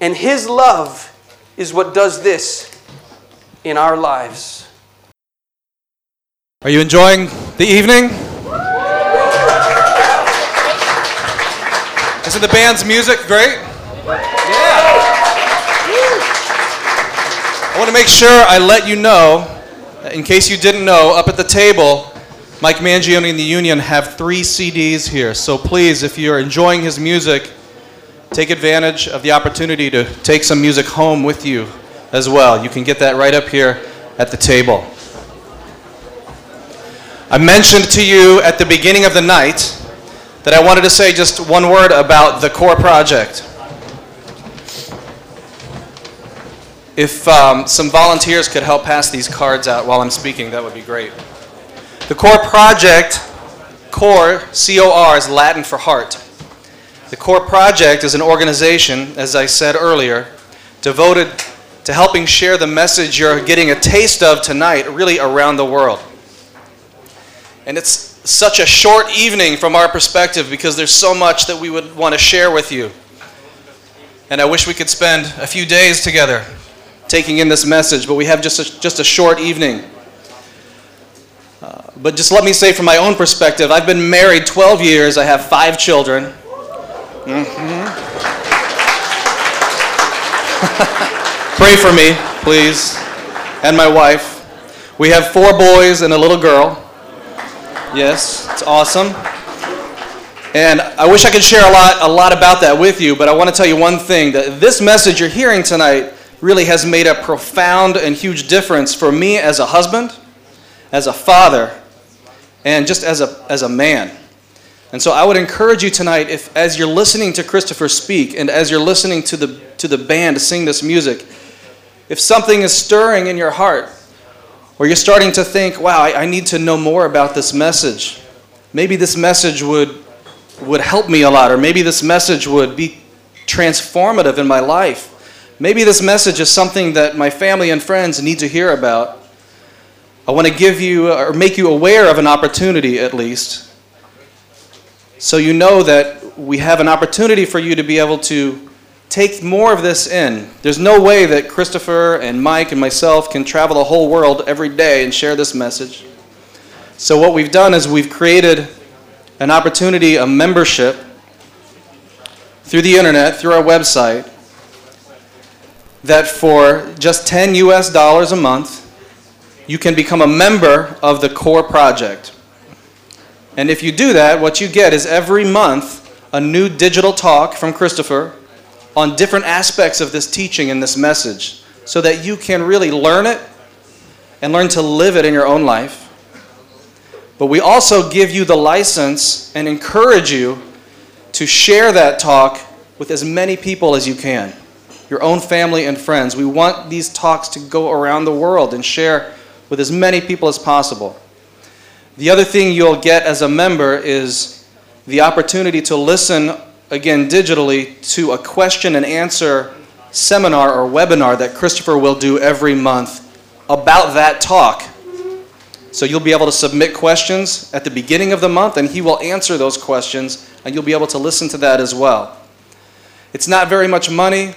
And His love is what does this in our lives. Are you enjoying the evening? Isn't the band's music great? Yeah. I want to make sure I let you know, in case you didn't know, up at the table, Mike Mangione and the Union have three CDs here. So please, if you're enjoying his music, take advantage of the opportunity to take some music home with you as well. You can get that right up here at the table. I mentioned to you at the beginning of the night that I wanted to say just one word about the Cor Project. If um, some volunteers could help pass these cards out while I'm speaking, that would be great. The Cor Project, Cor, C O R, is Latin for heart. The Cor Project is an organization, as I said earlier, devoted to helping share the message you're getting a taste of tonight, really around the world. And it's such a short evening from our perspective because there's so much that we would want to share with you. And I wish we could spend a few days together taking in this message, but we have just a, just a short evening. Uh, but just let me say from my own perspective, I've been married 12 years, I have five children. Mm-hmm. Pray for me, please, and my wife. We have four boys and a little girl. Yes, it's awesome. And I wish I could share a lot, a lot about that with you, but I want to tell you one thing that this message you're hearing tonight really has made a profound and huge difference for me as a husband, as a father, and just as a, as a man. And so I would encourage you tonight, if as you're listening to Christopher speak and as you're listening to the, to the band sing this music, if something is stirring in your heart, or you're starting to think, wow, I, I need to know more about this message. Maybe this message would, would help me a lot, or maybe this message would be transformative in my life. Maybe this message is something that my family and friends need to hear about. I want to give you, or make you aware of an opportunity at least, so you know that we have an opportunity for you to be able to take more of this in. There's no way that Christopher and Mike and myself can travel the whole world every day and share this message. So, what we've done is we've created an opportunity, a membership through the internet, through our website, that for just 10 US dollars a month, you can become a member of the Cor Project. And if you do that, what you get is every month a new digital talk from Christopher on different aspects of this teaching and this message so that you can really learn it and learn to live it in your own life. But we also give you the license and encourage you to share that talk with as many people as you can, your own family and friends. We want these talks to go around the world and share with as many people as possible. The other thing you'll get as a member is the opportunity to listen again digitally to a question and answer seminar or webinar that Christopher will do every month about that talk. So you'll be able to submit questions at the beginning of the month, and he will answer those questions, and you'll be able to listen to that as well. It's not very much money,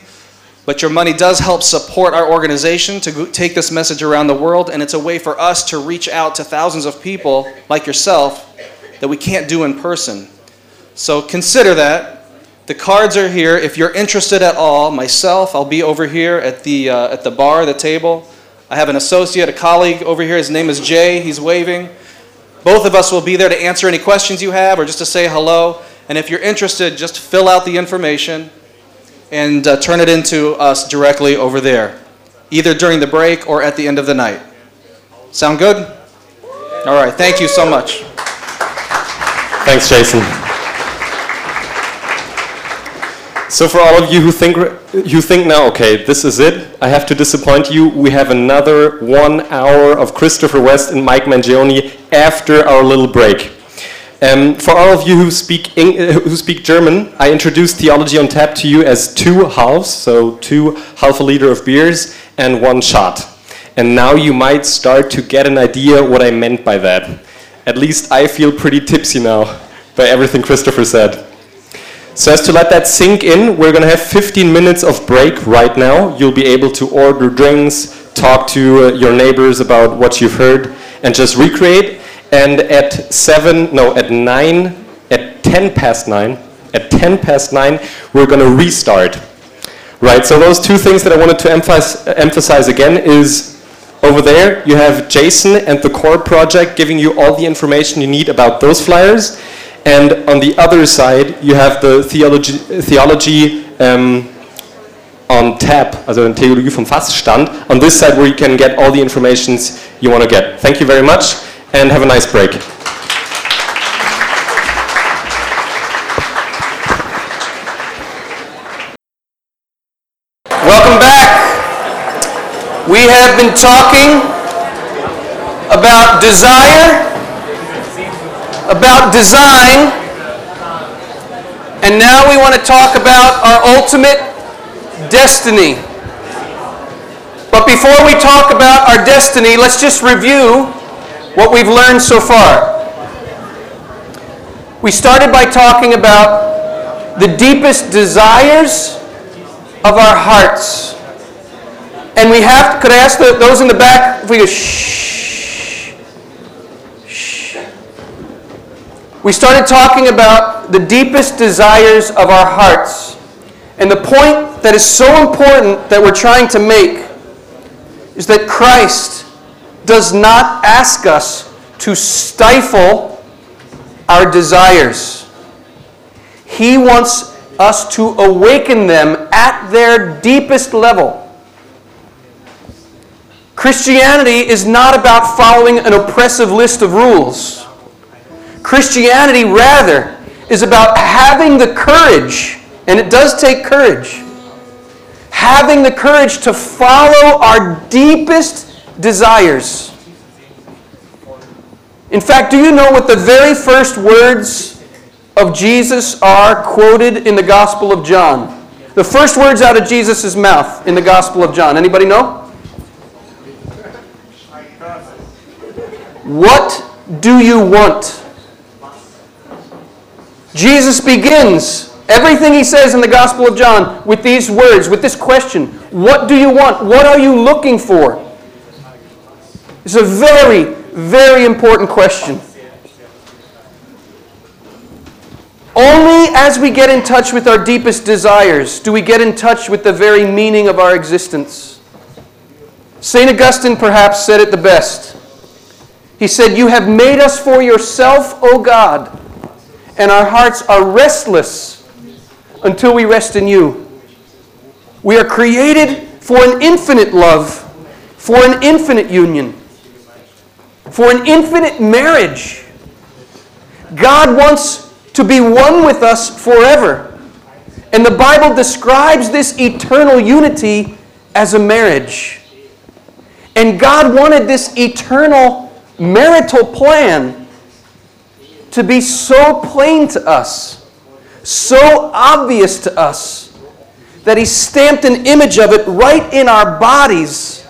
but your money does help support our organization to take this message around the world, and it's a way for us to reach out to thousands of people like yourself that we can't do in person. So consider that. The cards are here. If you're interested at all, myself, I'll be over here at the, uh, at the bar, the table. I have an associate, a colleague over here. His name is Jay. He's waving. Both of us will be there to answer any questions you have or just to say hello. And if you're interested, just fill out the information and uh, turn it into us directly over there, either during the break or at the end of the night. Sound good? All right. Thank you so much. Thanks, Jason. So for all of you who think you think now, okay, this is it. I have to disappoint you. We have another one hour of Christopher West and Mike Mangione after our little break. Um, for all of you who speak uh, who speak German, I introduced Theology on Tap to you as two halves, so two half a liter of beers and one shot. And now you might start to get an idea what I meant by that. At least I feel pretty tipsy now by everything Christopher said. So as to let that sink in, we're going to have 15 minutes of break right now. You'll be able to order drinks, talk to uh, your neighbors about what you've heard, and just recreate. And at 7, no, at 9, at 10 past 9, at 10 past 9, we're going to restart. Right, so those two things that I wanted to emphasize, emphasize again is over there you have Jason and the Cor Project giving you all the information you need about those flyers. And on the other side, you have the theology, theology um, on tap, also in Theologie vom Fassstand, on this side where you can get all the informations you want to get. Thank you very much and have a nice break. Welcome back. We have been talking about desire, about design, and now we want to talk about our ultimate destiny. But before we talk about our destiny, let's just review what we've learned so far. We started by talking about the deepest desires of our hearts. And we have, could I ask the, those in the back if we go shh, shh. We started talking about the deepest desires of our hearts. And the point that is so important that we're trying to make is that Christ does not ask us to stifle our desires. He wants us to awaken them at their deepest level. Christianity is not about following an oppressive list of rules. Christianity, rather, is about having the courage, and it does take courage, having the courage to follow our deepest desires. In fact, do you know what the very first words of Jesus are quoted in the Gospel of John? The first words out of Jesus' mouth in the Gospel of John. Anybody know? What do you want? Jesus begins everything he says in the Gospel of John with these words, with this question What do you want? What are you looking for? It's a very, very important question. Only as we get in touch with our deepest desires do we get in touch with the very meaning of our existence. St. Augustine perhaps said it the best. He said, You have made us for yourself, O God, and our hearts are restless until we rest in you. We are created for an infinite love, for an infinite union, for an infinite marriage. God wants to be one with us forever. And the Bible describes this eternal unity as a marriage. And God wanted this eternal marital plan to be so plain to us, so obvious to us, that He stamped an image of it right in our bodies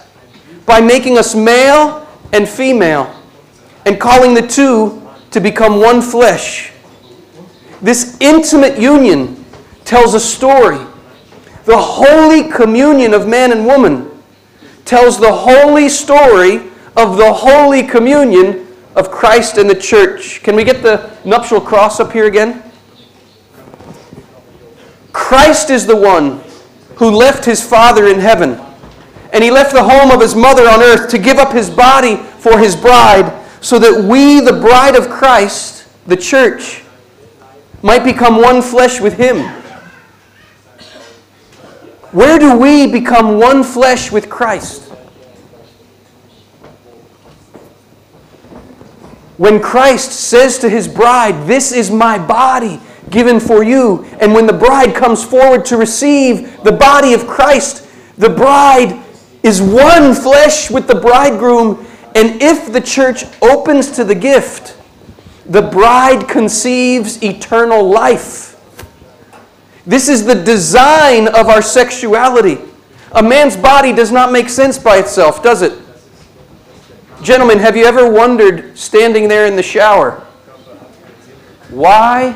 by making us male and female. and calling the two to become one flesh. This intimate union tells a story. The holy communion of man and woman tells the holy story of the holy communion of Christ and the church. Can we get the nuptial cross up here again? Christ is the one who left his Father in heaven, and he left the home of his mother on earth to give up his body for his bride, so that we, the bride of Christ, the church, might become one flesh with him. Where do we become one flesh with Christ? When Christ says to his bride, This is my body given for you, and when the bride comes forward to receive the body of Christ, the bride is one flesh with the bridegroom, and if the church opens to the gift, the bride conceives eternal life. This is the design of our sexuality. A man's body does not make sense by itself, does it? Gentlemen, have you ever wondered standing there in the shower? Why,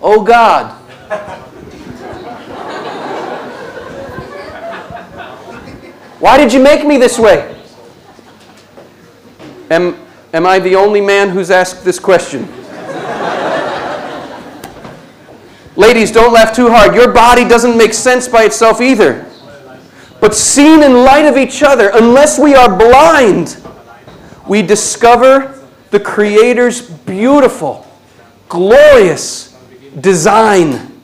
oh God? Why did you make me this way? Am, am I the only man who's asked this question? Ladies, don't laugh too hard. Your body doesn't make sense by itself either. But seen in light of each other, unless we are blind, we discover the Creator's beautiful, glorious design.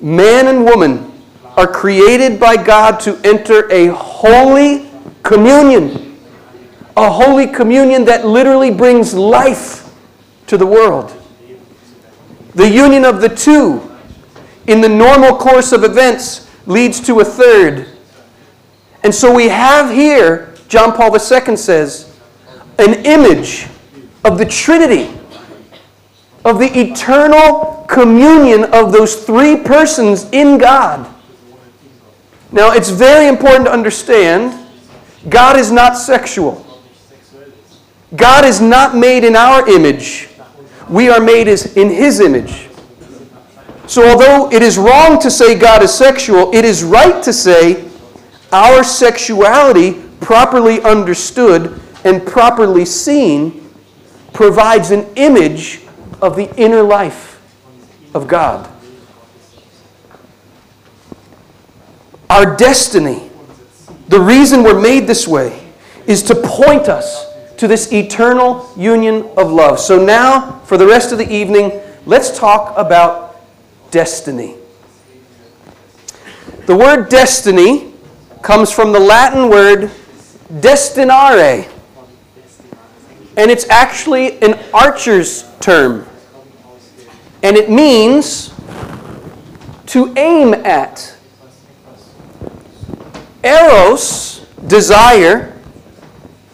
Man and woman are created by God to enter a holy communion. A holy communion that literally brings life to the world. The union of the two in the normal course of events leads to a third. And so we have here, John Paul II says, an image of the Trinity, of the eternal communion of those three persons in God. Now, it's very important to understand God is not sexual. God is not made in our image. We are made as in His image. So, although it is wrong to say God is sexual, it is right to say our sexuality, properly understood and properly seen, provides an image of the inner life of God. Our destiny, the reason we're made this way, is to point us to this eternal union of love. So now, for the rest of the evening, let's talk about destiny. The word destiny comes from the Latin word destinare, and it's actually an archer's term. And it means to aim at. Eros, desire,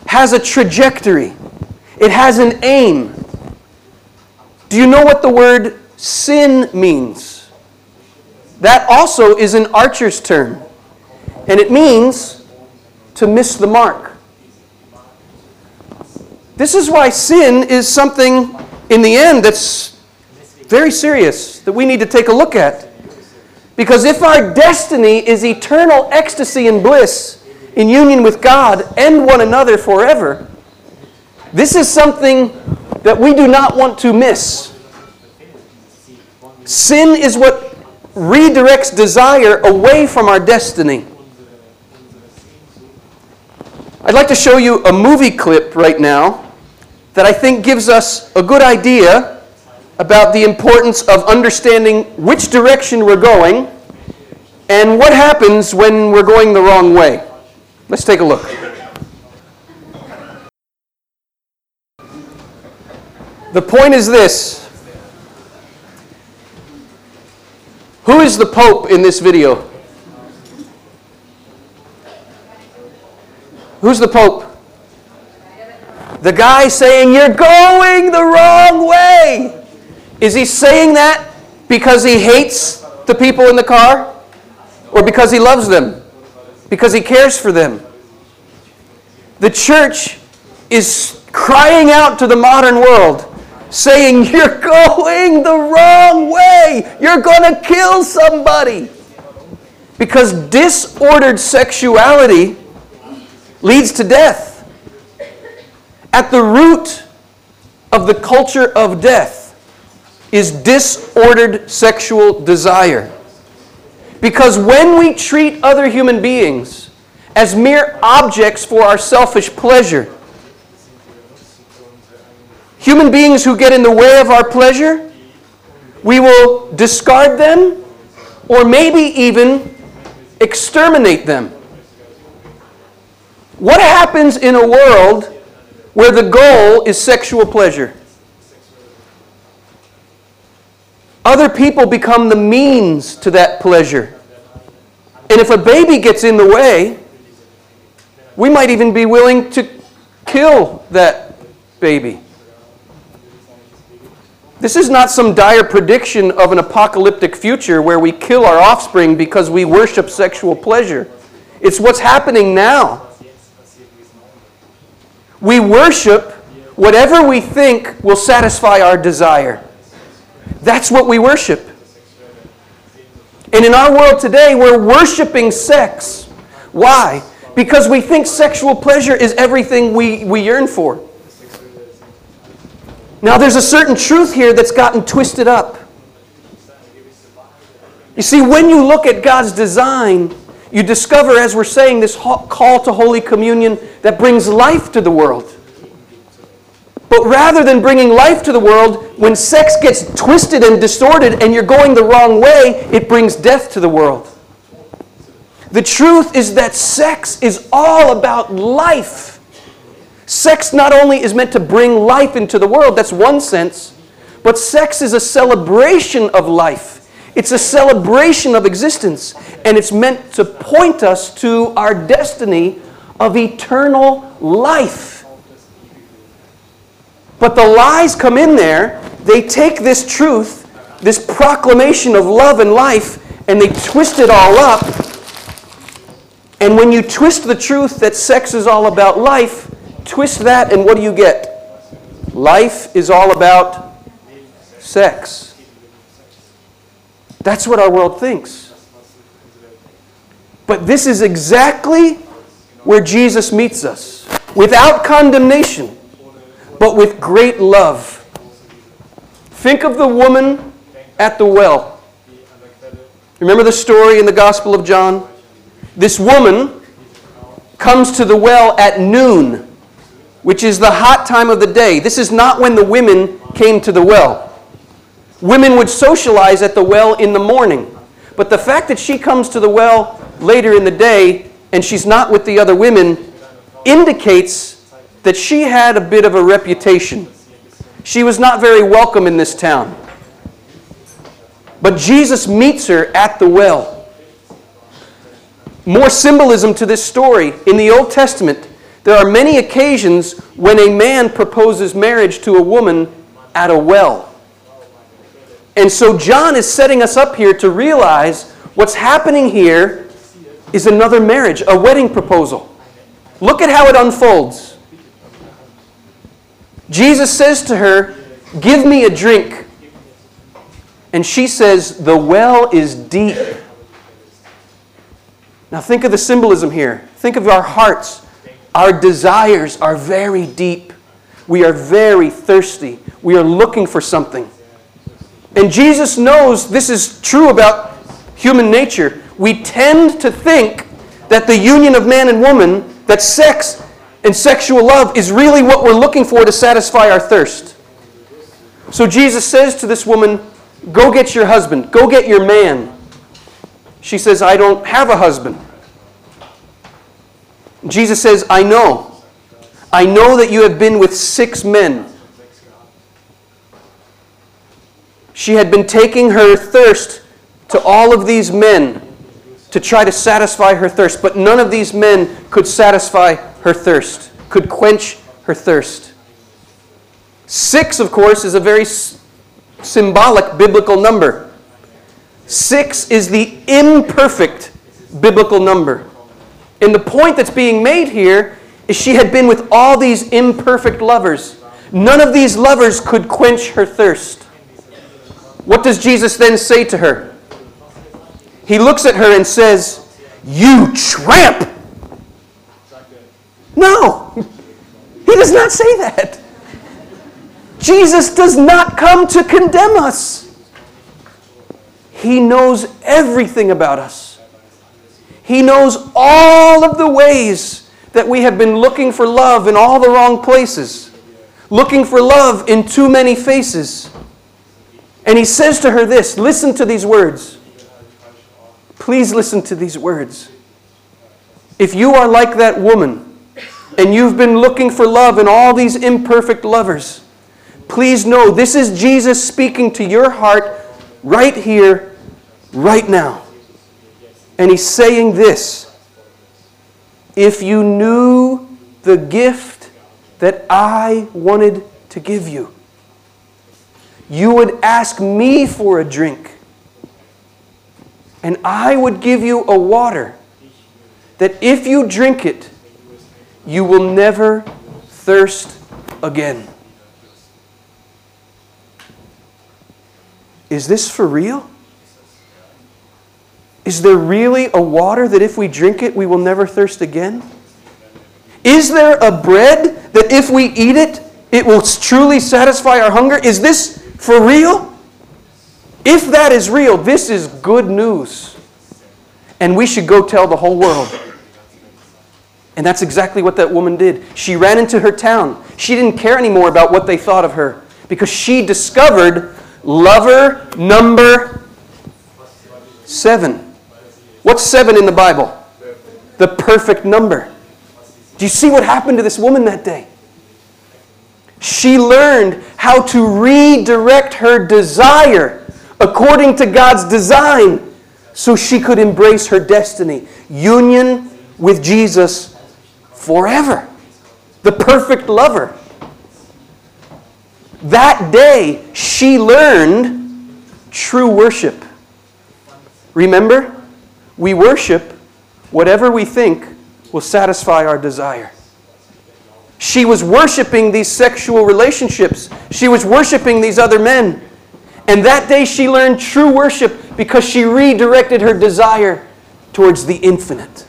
has a trajectory, it has an aim. Do you know what the word sin means? That also is an archer's term, and it means to miss the mark. This is why sin is something, in the end, that's very serious, that we need to take a look at. Because if our destiny is eternal ecstasy and bliss in union with God and one another forever, this is something that we do not want to miss. Sin is what redirects desire away from our destiny. I'd like to show you a movie clip right now that I think gives us a good idea about the importance of understanding which direction we're going and what happens when we're going the wrong way. Let's take a look. The point is this Who is the Pope in this video? Who's the Pope? The guy saying, You're going the wrong way. Is he saying that because he hates the people in the car? Or because he loves them? Because he cares for them? The church is crying out to the modern world, saying, You're going the wrong way. You're going to kill somebody. Because disordered sexuality leads to death. At the root of the culture of death is disordered sexual desire. Because when we treat other human beings as mere objects for our selfish pleasure, human beings who get in the way of our pleasure, we will discard them or maybe even exterminate them. What happens in a world where the goal is sexual pleasure? Other people become the means to that pleasure. And if a baby gets in the way, we might even be willing to kill that baby. This is not some dire prediction of an apocalyptic future where we kill our offspring because we worship sexual pleasure. It's what's happening now. We worship whatever we think will satisfy our desire. That's what we worship. And in our world today, we're worshiping sex. Why? Because we think sexual pleasure is everything we, we yearn for. Now, there's a certain truth here that's gotten twisted up. You see, when you look at God's design, you discover, as we're saying, this call to Holy Communion that brings life to the world. But rather than bringing life to the world, when sex gets twisted and distorted and you're going the wrong way, it brings death to the world. The truth is that sex is all about life. Sex not only is meant to bring life into the world, that's one sense, but sex is a celebration of life. It's a celebration of existence, and it's meant to point us to our destiny of eternal life. But the lies come in there, they take this truth, this proclamation of love and life, and they twist it all up. And when you twist the truth that sex is all about life, Twist that, and what do you get? Life is all about sex. That's what our world thinks. But this is exactly where Jesus meets us without condemnation, but with great love. Think of the woman at the well. Remember the story in the Gospel of John? This woman comes to the well at noon which is the hot time of the day. This is not when the women came to the well. Women would socialize at the well in the morning. But the fact that she comes to the well later in the day and she's not with the other women indicates that she had a bit of a reputation. She was not very welcome in this town. But Jesus meets her at the well. More symbolism to this story. In the Old Testament, there are many occasions when a man proposes marriage to a woman at a well. And so John is setting us up here to realize what's happening here is another marriage, a wedding proposal. Look at how it unfolds. Jesus says to her, Give me a drink. And she says, The well is deep. Now think of the symbolism here. Think of our hearts. Our desires are very deep. We are very thirsty. We are looking for something. And Jesus knows this is true about human nature. We tend to think that the union of man and woman, that sex and sexual love is really what we're looking for to satisfy our thirst. So Jesus says to this woman, Go get your husband, go get your man. She says, I don't have a husband. Jesus says, I know. I know that you have been with six men. She had been taking her thirst to all of these men to try to satisfy her thirst, but none of these men could satisfy her thirst, could quench her thirst. Six, of course, is a very symbolic biblical number. Six is the imperfect biblical number. And the point that's being made here is she had been with all these imperfect lovers. None of these lovers could quench her thirst. What does Jesus then say to her? He looks at her and says, You tramp! No, he does not say that. Jesus does not come to condemn us. He knows everything about us. He knows all of the ways that we have been looking for love in all the wrong places, looking for love in too many faces. And he says to her this listen to these words. Please listen to these words. If you are like that woman, and you've been looking for love in all these imperfect lovers, please know this is Jesus speaking to your heart right here, right now. And he's saying this If you knew the gift that I wanted to give you, you would ask me for a drink, and I would give you a water that if you drink it, you will never thirst again. Is this for real? Is there really a water that if we drink it, we will never thirst again? Is there a bread that if we eat it, it will truly satisfy our hunger? Is this for real? If that is real, this is good news. And we should go tell the whole world. And that's exactly what that woman did. She ran into her town. She didn't care anymore about what they thought of her because she discovered lover number seven. What's seven in the Bible? The perfect number. Do you see what happened to this woman that day? She learned how to redirect her desire according to God's design so she could embrace her destiny. Union with Jesus forever. The perfect lover. That day, she learned true worship. Remember, we worship whatever we think will satisfy our desire. She was worshiping these sexual relationships. She was worshiping these other men. And that day she learned true worship because she redirected her desire towards the infinite.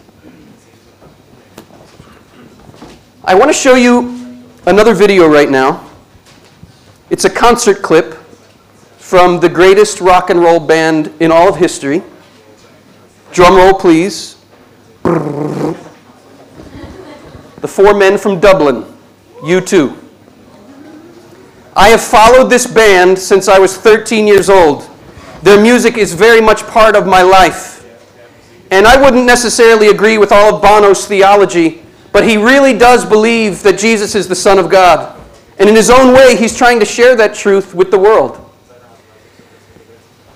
I want to show you another video right now. It's a concert clip from the greatest rock and roll band in all of history. Drum roll, please. The Four Men from Dublin, U2. I have followed this band since I was 13 years old. Their music is very much part of my life. And I wouldn't necessarily agree with all of Bono's theology, but he really does believe that Jesus is the Son of God. And in his own way, he's trying to share that truth with the world.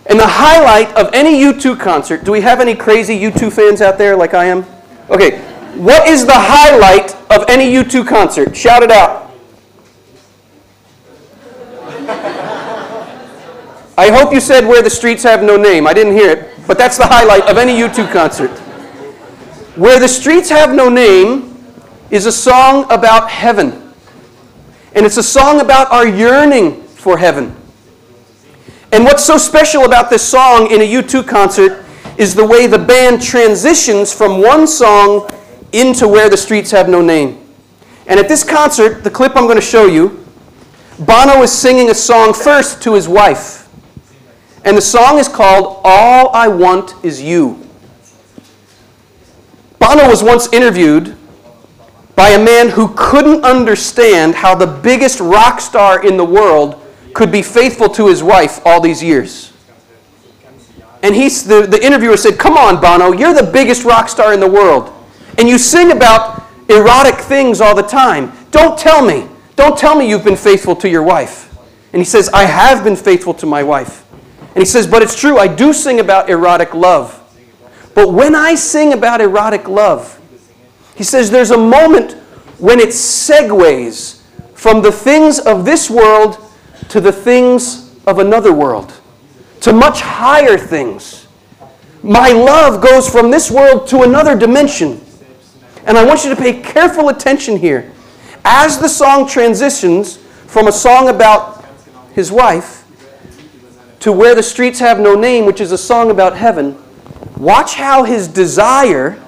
And the highlight of any U2 concert, do we have any crazy U2 fans out there like I am? Okay, what is the highlight of any U2 concert? Shout it out. I hope you said Where the Streets Have No Name. I didn't hear it, but that's the highlight of any U2 concert. Where the Streets Have No Name is a song about heaven. And it's a song about our yearning for heaven. And what's so special about this song in a U2 concert is the way the band transitions from one song into Where the Streets Have No Name. And at this concert, the clip I'm going to show you, Bono is singing a song first to his wife. And the song is called All I Want Is You. Bono was once interviewed by a man who couldn't understand how the biggest rock star in the world could be faithful to his wife all these years. And he's, the, the interviewer said, Come on, Bono, you're the biggest rock star in the world. And you sing about erotic things all the time. Don't tell me. Don't tell me you've been faithful to your wife. And he says, I have been faithful to my wife. And he says, But it's true, I do sing about erotic love. But when I sing about erotic love, he says there's a moment when it segues from the things of this world to the things of another world, to much higher things. My love goes from this world to another dimension. And I want you to pay careful attention here. As the song transitions from a song about his wife to Where the Streets Have No Name, which is a song about heaven, watch how his desire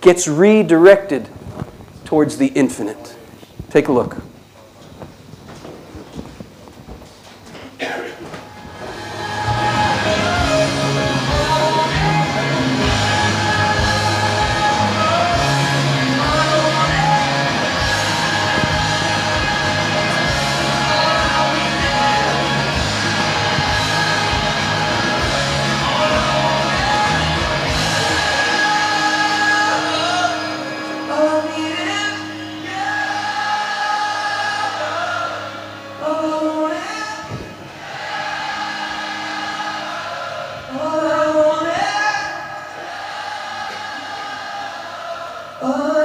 gets redirected towards the infinite. Take a look. Do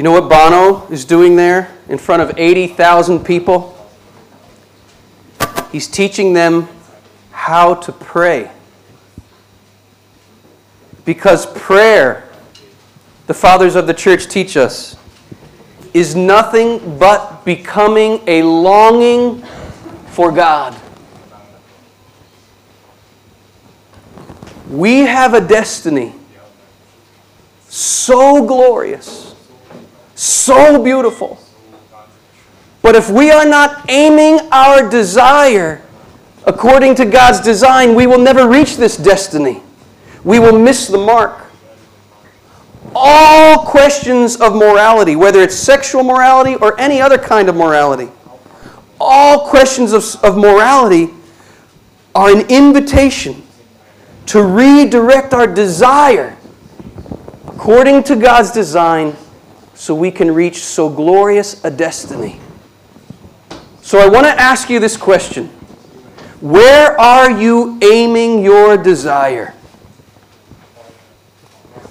you know what Bono is doing there in front of 80,000 people? He's teaching them how to pray. Because prayer, the fathers of the church teach us, is nothing but becoming a longing for God. We have a destiny so glorious, so beautiful. But if we are not aiming our desire according to God's design, we will never reach this destiny. We will miss the mark. All questions of morality, whether it's sexual morality or any other kind of morality, all questions of, of morality are an invitation to redirect our desire according to God's design so we can reach so glorious a destiny. So I want to ask you this question Where are you aiming your desire?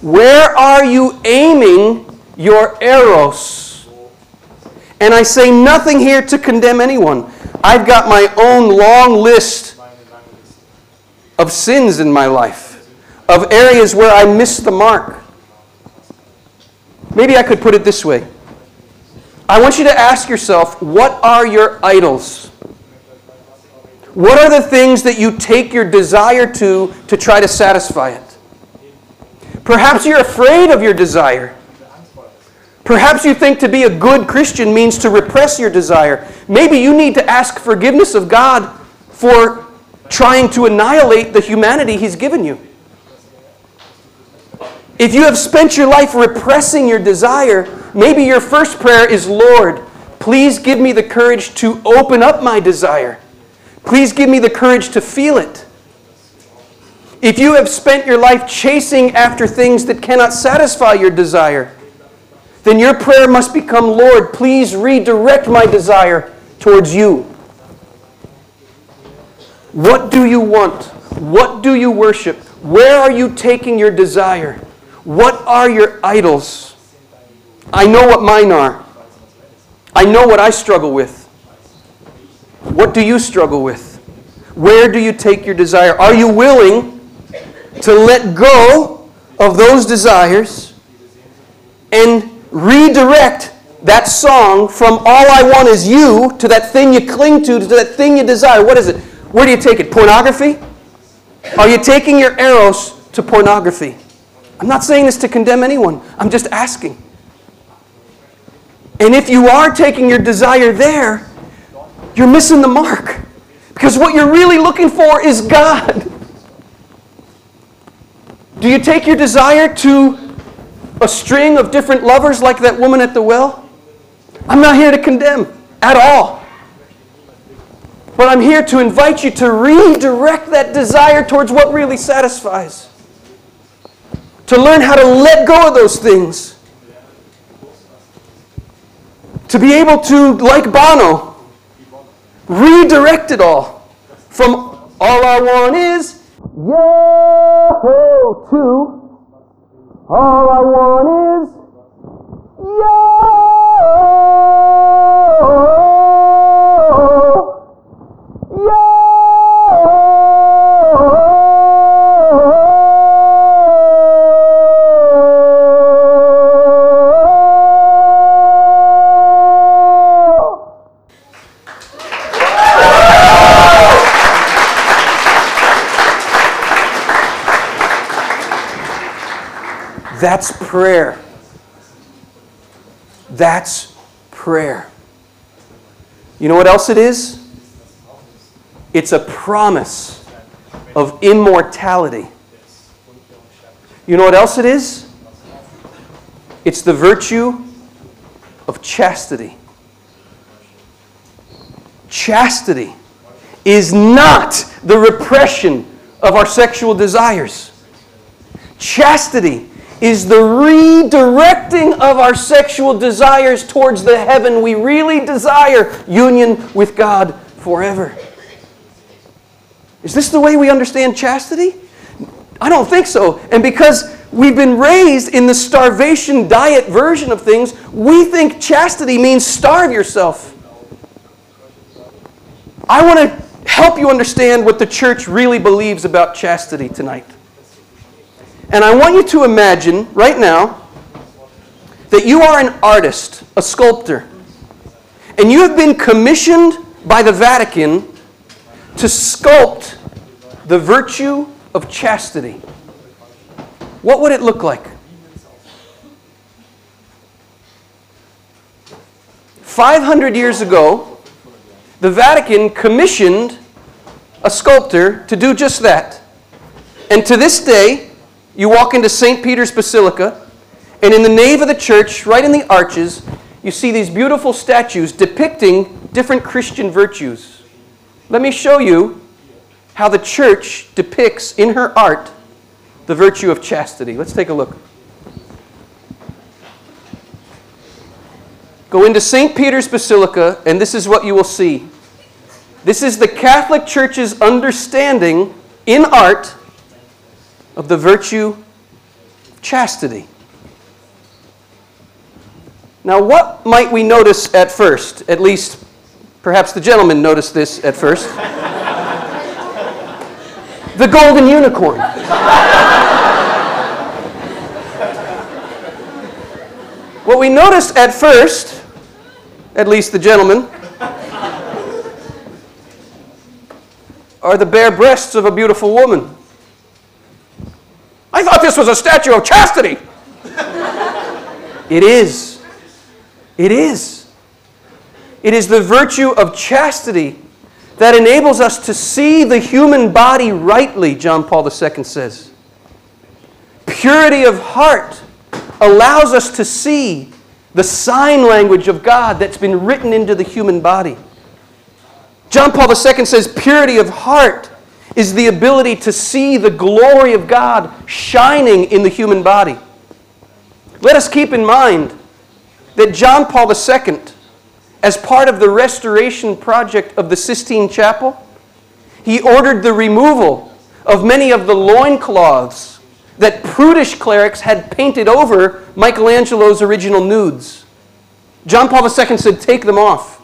Where are you aiming your eros? And I say nothing here to condemn anyone. I've got my own long list of sins in my life, of areas where I missed the mark. Maybe I could put it this way I want you to ask yourself what are your idols? What are the things that you take your desire to to try to satisfy it? Perhaps you're afraid of your desire. Perhaps you think to be a good Christian means to repress your desire. Maybe you need to ask forgiveness of God for trying to annihilate the humanity He's given you. If you have spent your life repressing your desire, maybe your first prayer is Lord, please give me the courage to open up my desire. Please give me the courage to feel it. If you have spent your life chasing after things that cannot satisfy your desire, then your prayer must become Lord, please redirect my desire towards you. What do you want? What do you worship? Where are you taking your desire? What are your idols? I know what mine are. I know what I struggle with. What do you struggle with? Where do you take your desire? Are you willing to let go of those desires and redirect that song from all I want is you to that thing you cling to, to that thing you desire? What is it? Where do you take it? Pornography? Are you taking your eros to pornography? I'm not saying this to condemn anyone. I'm just asking. And if you are taking your desire there, you're missing the mark. Because what you're really looking for is God. Do you take your desire to a string of different lovers like that woman at the well? I'm not here to condemn at all. But I'm here to invite you to redirect that desire towards what really satisfies. To learn how to let go of those things. To be able to, like Bono, redirect it all from all I want is yo to all I want is yo. That's prayer. That's prayer. You know what else it is? It's a promise of immortality. You know what else it is? It's the virtue of chastity. Chastity is not the repression of our sexual desires. Chastity is the redirecting of our sexual desires towards the heaven we really desire union with God forever. Is this the way we understand chastity? I don't think so. And because we've been raised in the starvation diet version of things, we think chastity means starve yourself. I want to help you understand what the church really believes about chastity tonight. And I want you to imagine right now that you are an artist, a sculptor, and you have been commissioned by the Vatican to sculpt the virtue of chastity. What would it look like? 500 years ago, the Vatican commissioned a sculptor to do just that. And to this day, you walk into St. Peter's Basilica, and in the nave of the church, right in the arches, you see these beautiful statues depicting different Christian virtues. Let me show you how the church depicts in her art the virtue of chastity. Let's take a look. Go into St. Peter's Basilica, and this is what you will see. This is the Catholic Church's understanding in art of the virtue of chastity. Now, what might we notice at first? At least, perhaps the gentleman noticed this at first. the golden unicorn. what we notice at first, at least the gentleman, are the bare breasts of a beautiful woman. I thought this was a statue of chastity. it is. It is. It is the virtue of chastity that enables us to see the human body rightly, John Paul II says. Purity of heart allows us to see the sign language of God that's been written into the human body. John Paul II says purity of heart is the ability to see the glory of God shining in the human body. Let us keep in mind that John Paul II, as part of the restoration project of the Sistine Chapel, he ordered the removal of many of the loincloths that prudish clerics had painted over Michelangelo's original nudes. John Paul II said, Take them off.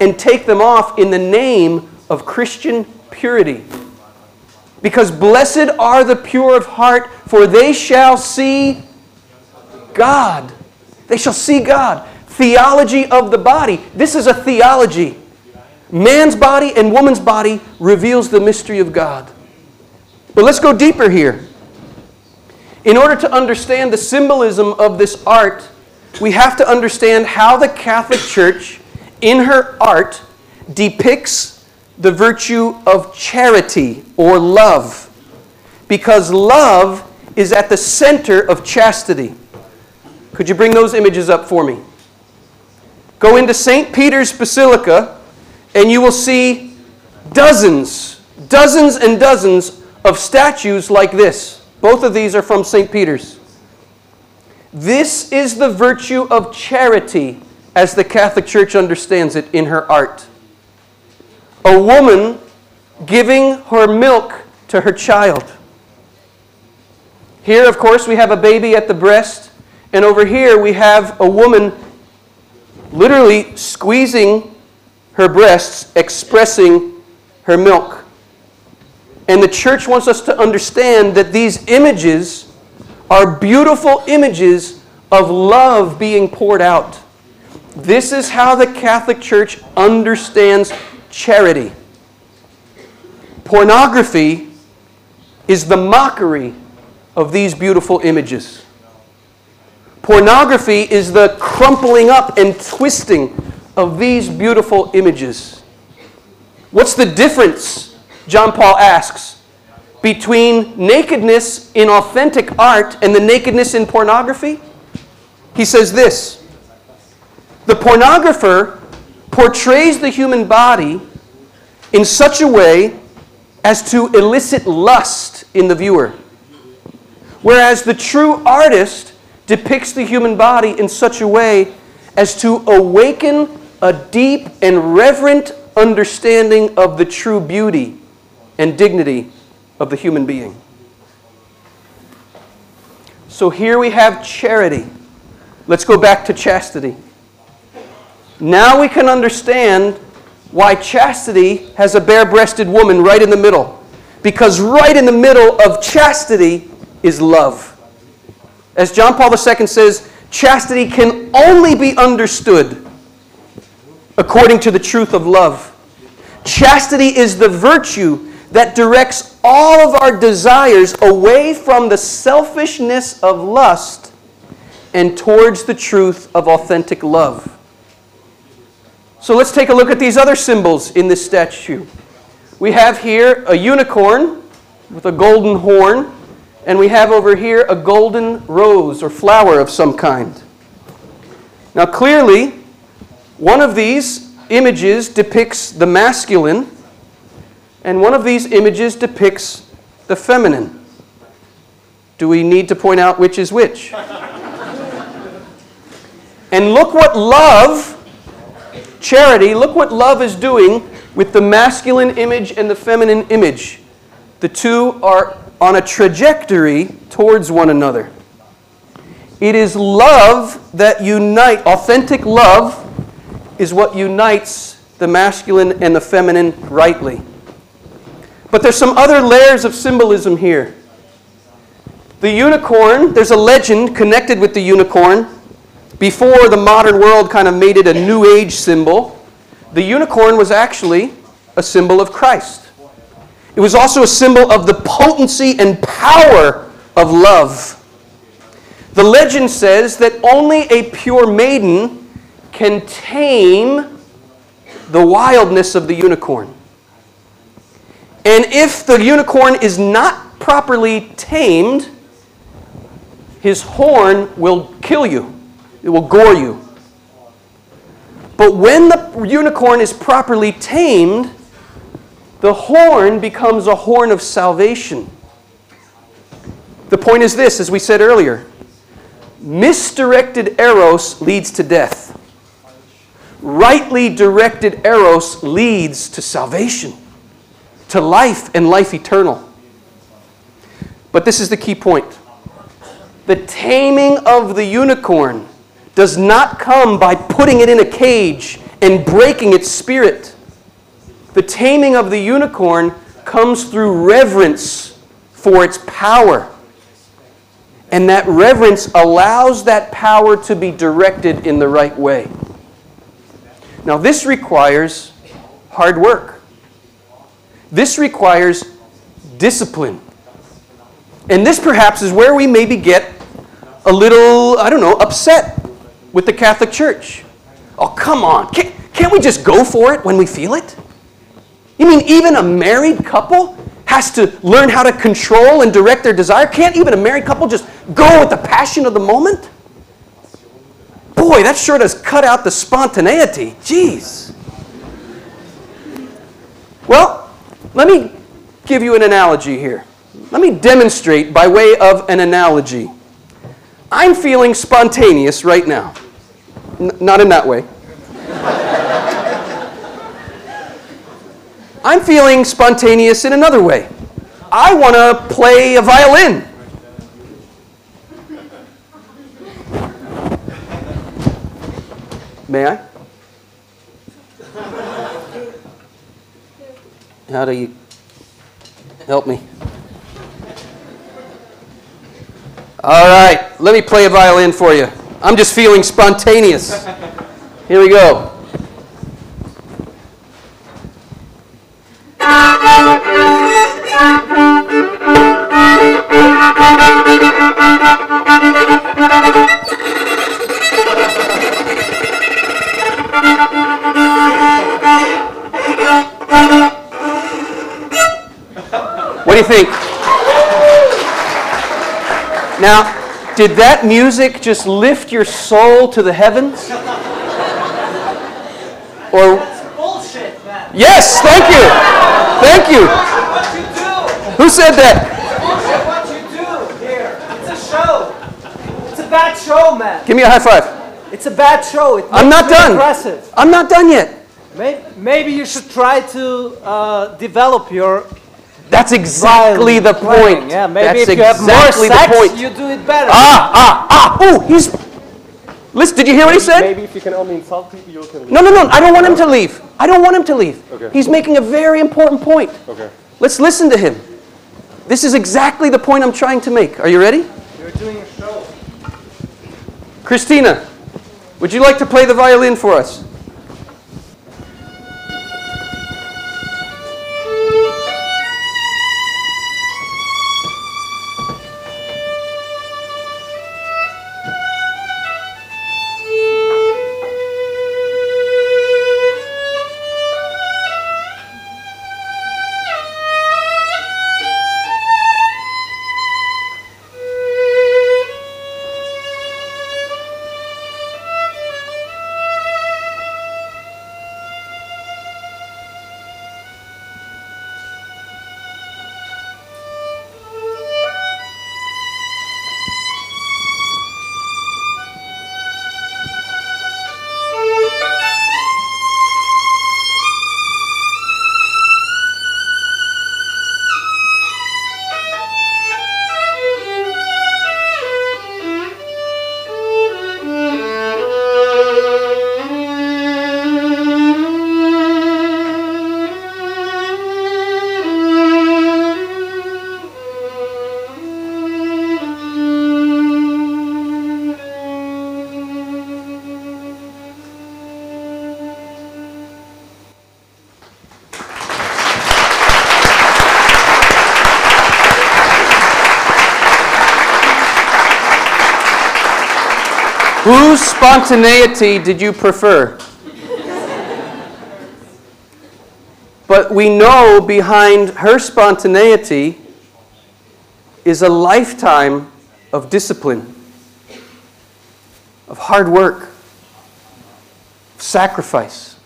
And take them off in the name of Christian purity. Because blessed are the pure of heart, for they shall see God. They shall see God. Theology of the body. This is a theology. Man's body and woman's body reveals the mystery of God. But let's go deeper here. In order to understand the symbolism of this art, we have to understand how the Catholic Church, in her art, depicts the virtue of charity or love. Because love is at the center of chastity. Could you bring those images up for me? Go into St. Peter's Basilica, and you will see dozens, dozens and dozens of statues like this. Both of these are from St. Peter's. This is the virtue of charity as the Catholic Church understands it in her art. A woman giving her milk to her child. Here, of course, we have a baby at the breast and over here we have a woman literally squeezing her breasts, expressing her milk. And the church wants us to understand that these images are beautiful images of love being poured out. This is how the Catholic Church understands charity. Pornography is the mockery of these beautiful images. Pornography is the crumpling up and twisting of these beautiful images. What's the difference, John Paul asks, between nakedness in authentic art and the nakedness in pornography? He says this The pornographer portrays the human body in such a way as to elicit lust in the viewer, whereas the true artist depicts the human body in such a way as to awaken a deep and reverent understanding of the true beauty and dignity of the human being. So here we have charity. Let's go back to chastity. Now we can understand why chastity has a bare breasted woman right in the middle. Because right in the middle of chastity is love. As John Paul II says, chastity can only be understood according to the truth of love. Chastity is the virtue that directs all of our desires away from the selfishness of lust and towards the truth of authentic love. So let's take a look at these other symbols in this statue. We have here a unicorn with a golden horn and we have over here a golden rose or flower of some kind. Now, clearly, one of these images depicts the masculine, and one of these images depicts the feminine. Do we need to point out which is which? and look what love, charity, look what love is doing with the masculine image and the feminine image. The two are on a trajectory towards one another. It is love that unites, authentic love is what unites the masculine and the feminine rightly. But there's some other layers of symbolism here. The unicorn, there's a legend connected with the unicorn. Before the modern world kind of made it a new age symbol, the unicorn was actually a symbol of Christ. It was also a symbol of the potency and power of love. The legend says that only a pure maiden can tame the wildness of the unicorn. And if the unicorn is not properly tamed, his horn will kill you, it will gore you. But when the unicorn is properly tamed, the horn becomes a horn of salvation. The point is this, as we said earlier misdirected eros leads to death, rightly directed eros leads to salvation, to life and life eternal. But this is the key point the taming of the unicorn does not come by putting it in a cage and breaking its spirit. The taming of the unicorn comes through reverence for its power. And that reverence allows that power to be directed in the right way. Now, this requires hard work. This requires discipline. And this perhaps is where we maybe get a little, I don't know, upset with the Catholic Church. Oh, come on. Can't, can't we just go for it when we feel it? You mean even a married couple has to learn how to control and direct their desire? Can't even a married couple just go with the passion of the moment? Boy, that sure does cut out the spontaneity. Jeez. Well, let me give you an analogy here. Let me demonstrate by way of an analogy. I'm feeling spontaneous right now. N- not in that way. I'm feeling spontaneous in another way. I want to play a violin. May I? How do you help me? All right, let me play a violin for you. I'm just feeling spontaneous. Here we go. What do you think? Now, did that music just lift your soul to the heavens? Or Bullshit, man. Yes, thank you. Thank you. You? Who said that? Bullshit, what you do here? It's a show. It's a bad show, man. Give me a high five. It's a bad show. It I'm not done. Aggressive. I'm not done yet. Maybe, maybe you should try to uh, develop your That's exactly the point. Yeah, maybe That's if you have exactly more sex, the point. you do it better. Ah, ah, ah. Oh, he's. Listen, did you hear what he said? Maybe if you can only insult people, you can. No, no, no. I don't want him to leave. I don't want him to leave. He's making a very important point. Okay. Let's listen to him. This is exactly the point I'm trying to make. Are you ready? You're doing a show. Christina, would you like to play the violin for us? Spontaneity did you prefer? But we know behind her spontaneity is a lifetime of discipline, of hard work, of sacrifice.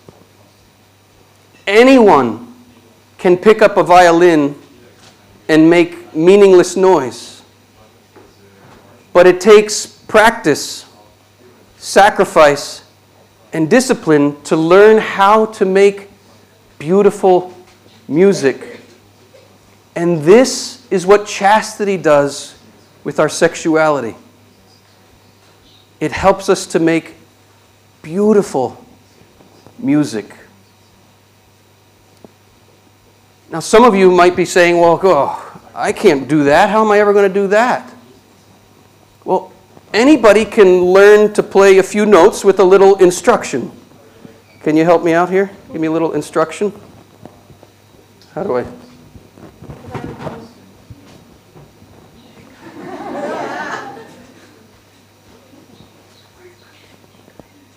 Anyone can pick up a violin and make meaningless noise. But it takes practice, sacrifice, and discipline to learn how to make beautiful music. And this is what chastity does with our sexuality. It helps us to make beautiful music. Now, some of you might be saying, well, oh, I can't do that. How am I ever going to do that? Anybody can learn to play a few notes with a little instruction. Can you help me out here? Give me a little instruction. How do I?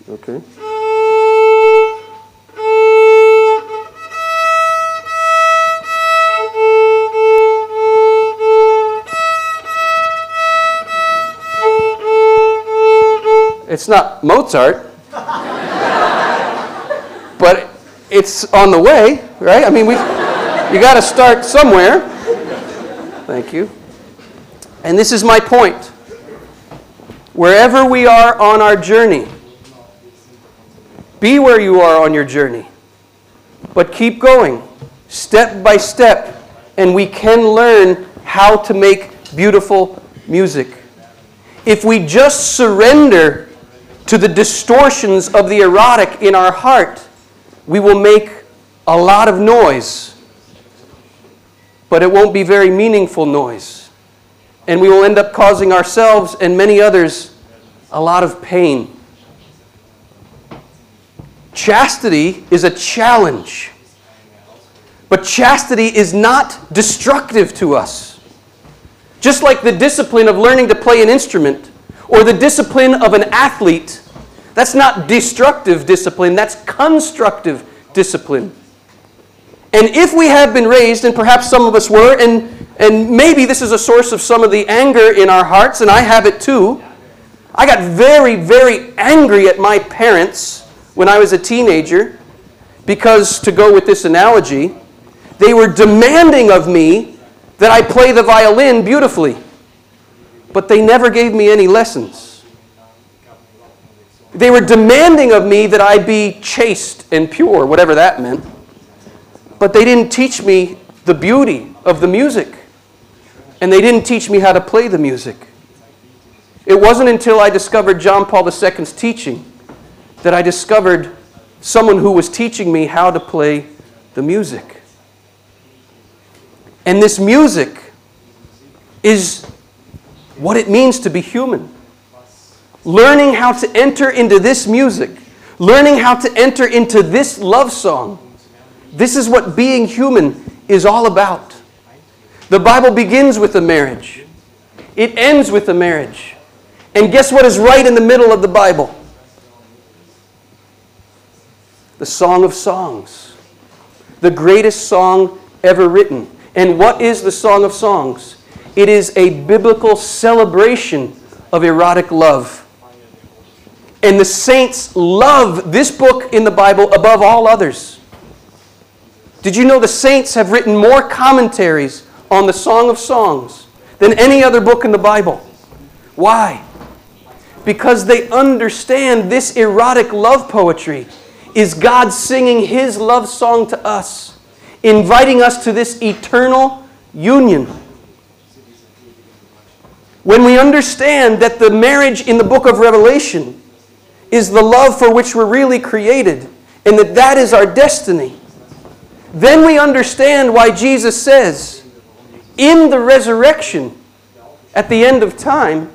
Okay. It's not Mozart, but it's on the way, right? I mean, we, you got to start somewhere. Thank you. And this is my point. Wherever we are on our journey, be where you are on your journey, but keep going, step by step, and we can learn how to make beautiful music. If we just surrender to the distortions of the erotic in our heart, we will make a lot of noise, but it won't be very meaningful noise. And we will end up causing ourselves and many others a lot of pain. Chastity is a challenge, but chastity is not destructive to us. Just like the discipline of learning to play an instrument or the discipline of an athlete, that's not destructive discipline, that's constructive discipline. And if we have been raised, and perhaps some of us were, and, and maybe this is a source of some of the anger in our hearts, and I have it too. I got very, very angry at my parents when I was a teenager because, to go with this analogy, they were demanding of me that I play the violin beautifully, but they never gave me any lessons. They were demanding of me that I be chaste and pure, whatever that meant, but they didn't teach me the beauty of the music, and they didn't teach me how to play the music. It wasn't until I discovered John Paul II's teaching that I discovered someone who was teaching me how to play the music. And this music is what it means to be human. Learning how to enter into this music, learning how to enter into this love song. This is what being human is all about. The Bible begins with a marriage, it ends with a marriage. And guess what is right in the middle of the Bible? The Song of Songs, the greatest song ever written. And what is the Song of Songs? It is a biblical celebration of erotic love. And the saints love this book in the Bible above all others. Did you know the saints have written more commentaries on the Song of Songs than any other book in the Bible? Why? Because they understand this erotic love poetry is God singing His love song to us, inviting us to this eternal union. When we understand that the marriage in the book of Revelation is the love for which we're really created, and that that is our destiny, then we understand why Jesus says, in the resurrection, at the end of time,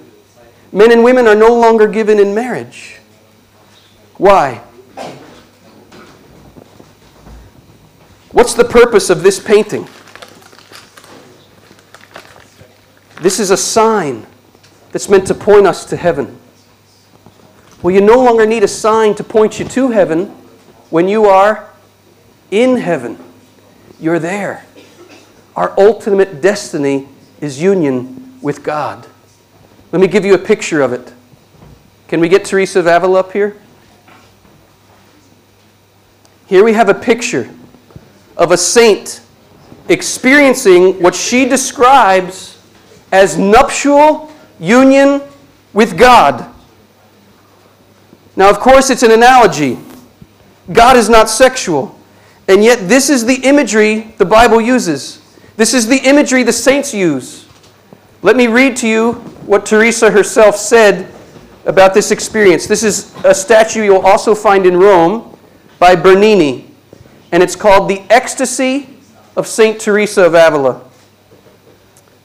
men and women are no longer given in marriage. Why? What's the purpose of this painting? This is a sign that's meant to point us to heaven. Well, you no longer need a sign to point you to heaven when you are in heaven. you're there. Our ultimate destiny is union with God. Let me give you a picture of it. Can we get Teresa of Avila up here? Here we have a picture of a saint experiencing what she describes as nuptial union with God. Now, of course, it's an analogy. God is not sexual. And yet, this is the imagery the Bible uses. This is the imagery the saints use. Let me read to you what Teresa herself said about this experience. This is a statue you'll also find in Rome by Bernini, and it's called The Ecstasy of St. Teresa of Avila.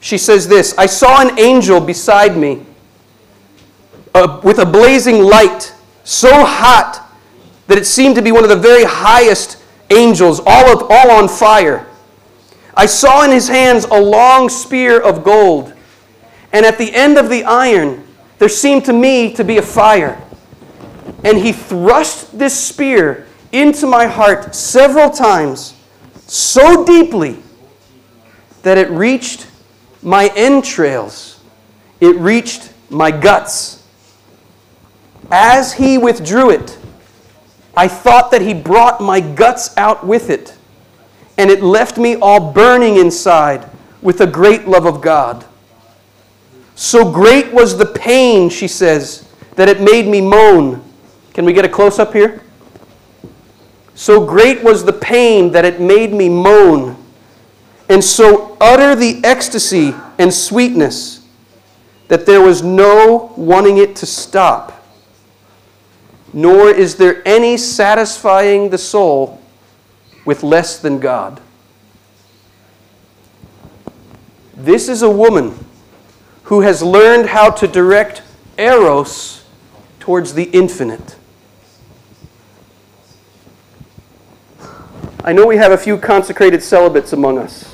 She says this I saw an angel beside me uh, with a blazing light, so hot that it seemed to be one of the very highest angels, all, of, all on fire. I saw in his hands a long spear of gold, and at the end of the iron there seemed to me to be a fire. And he thrust this spear into my heart several times, so deeply that it reached my entrails, it reached my guts. As he withdrew it, I thought that he brought my guts out with it, and it left me all burning inside with a great love of God. So great was the pain, she says, that it made me moan. Can we get a close up here? So great was the pain that it made me moan, and so utter the ecstasy and sweetness that there was no wanting it to stop, nor is there any satisfying the soul with less than God. This is a woman who has learned how to direct eros towards the infinite. I know we have a few consecrated celibates among us.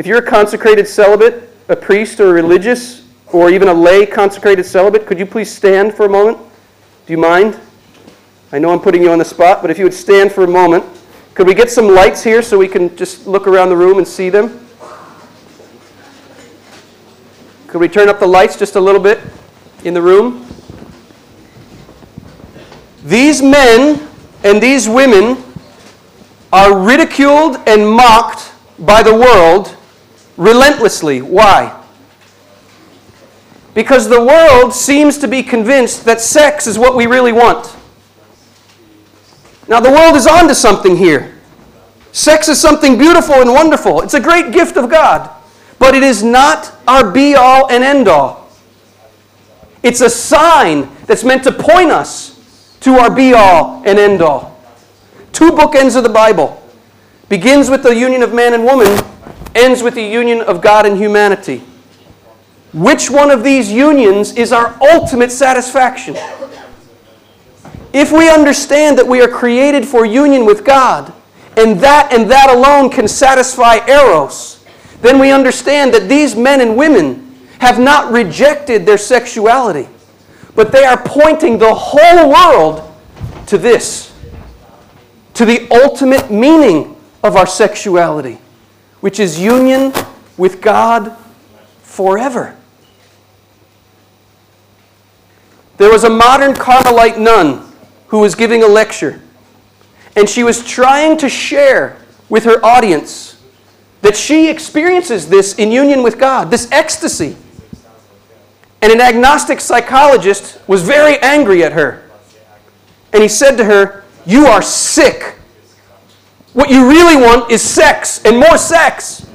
If you're a consecrated celibate, a priest or a religious, or even a lay consecrated celibate, could you please stand for a moment? Do you mind? I know I'm putting you on the spot, but if you would stand for a moment. Could we get some lights here so we can just look around the room and see them? Could we turn up the lights just a little bit in the room? These men and these women are ridiculed and mocked by the world relentlessly. Why? Because the world seems to be convinced that sex is what we really want. Now, the world is onto something here. Sex is something beautiful and wonderful, it's a great gift of God, but it is not our be all and end all. It's a sign that's meant to point us to our be all and end all. Two bookends of the Bible. Begins with the union of man and woman, ends with the union of God and humanity. Which one of these unions is our ultimate satisfaction? If we understand that we are created for union with God, and that and that alone can satisfy Eros, then we understand that these men and women have not rejected their sexuality, but they are pointing the whole world to this, to the ultimate meaning of our sexuality, which is union with God forever. There was a modern Carmelite nun who was giving a lecture, and she was trying to share with her audience that she experiences this in union with God, this ecstasy. And an agnostic psychologist was very angry at her. And he said to her, You are sick. What you really want is sex and more sex.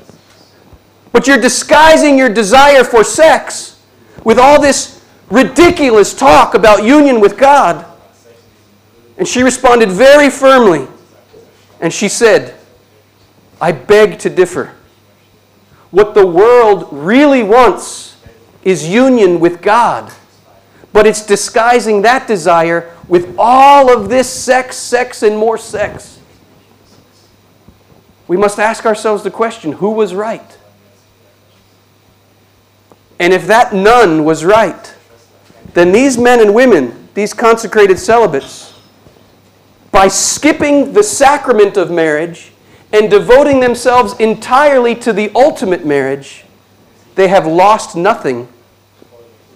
But you're disguising your desire for sex with all this ridiculous talk about union with God. And she responded very firmly. And she said, I beg to differ. What the world really wants is union with God. But it's disguising that desire with all of this sex, sex, and more sex. We must ask ourselves the question who was right? And if that nun was right, then these men and women, these consecrated celibates, by skipping the sacrament of marriage and devoting themselves entirely to the ultimate marriage, they have lost nothing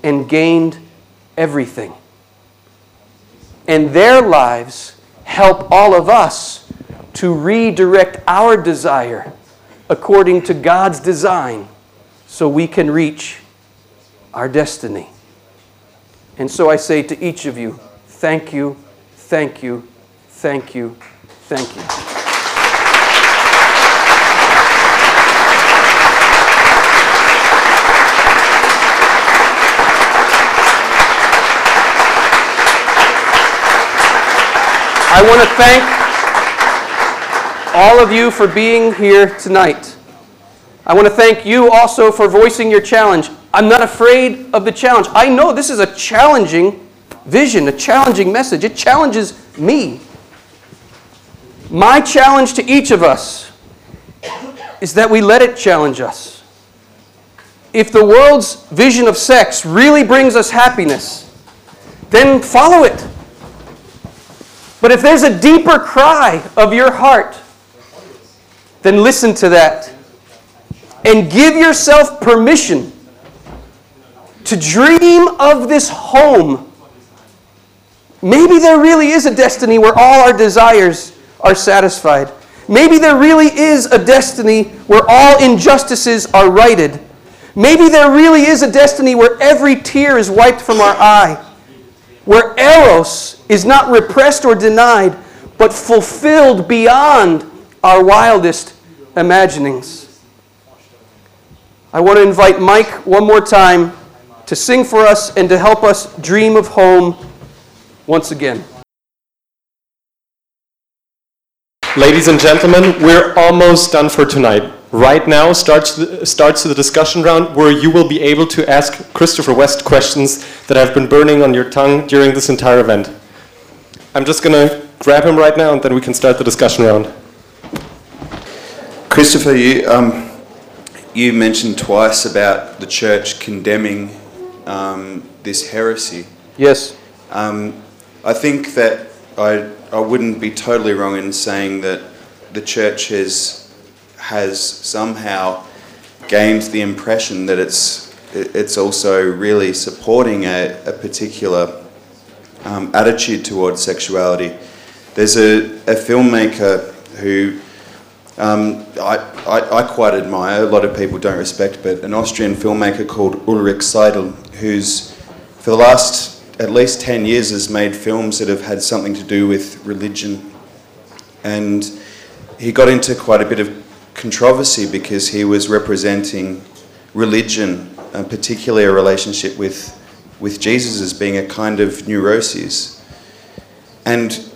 and gained everything. And their lives help all of us to redirect our desire according to God's design so we can reach our destiny. And so I say to each of you, thank you, thank you, thank you, thank you. I want to thank all of you for being here tonight. I want to thank you also for voicing your challenge. I'm not afraid of the challenge. I know this is a challenging vision, a challenging message. It challenges me. My challenge to each of us is that we let it challenge us. If the world's vision of sex really brings us happiness, then follow it. But if there's a deeper cry of your heart, then listen to that. And give yourself permission to dream of this home. Maybe there really is a destiny where all our desires are satisfied. Maybe there really is a destiny where all injustices are righted. Maybe there really is a destiny where every tear is wiped from our eye where eros is not repressed or denied, but fulfilled beyond our wildest imaginings. I want to invite Mike one more time to sing for us and to help us dream of home once again. Ladies and gentlemen, we're almost done for tonight. Right now starts the, starts the discussion round where you will be able to ask Christopher West questions that have been burning on your tongue during this entire event. I'm just going to grab him right now and then we can start the discussion round. Christopher, you, um, you mentioned twice about the church condemning um, this heresy. Yes. Um, I think that I, I wouldn't be totally wrong in saying that the church has, has somehow gained the impression that it's, it's also really supporting a, a particular um, attitude towards sexuality. There's a, a filmmaker who um, I, I, I, quite admire, a lot of people don't respect, but an Austrian filmmaker called Ulrich Seidl, who's for the last at least 10 years has made films that have had something to do with religion. And he got into quite a bit of controversy because he was representing religion, and particularly a relationship with, with Jesus as being a kind of neuroses. And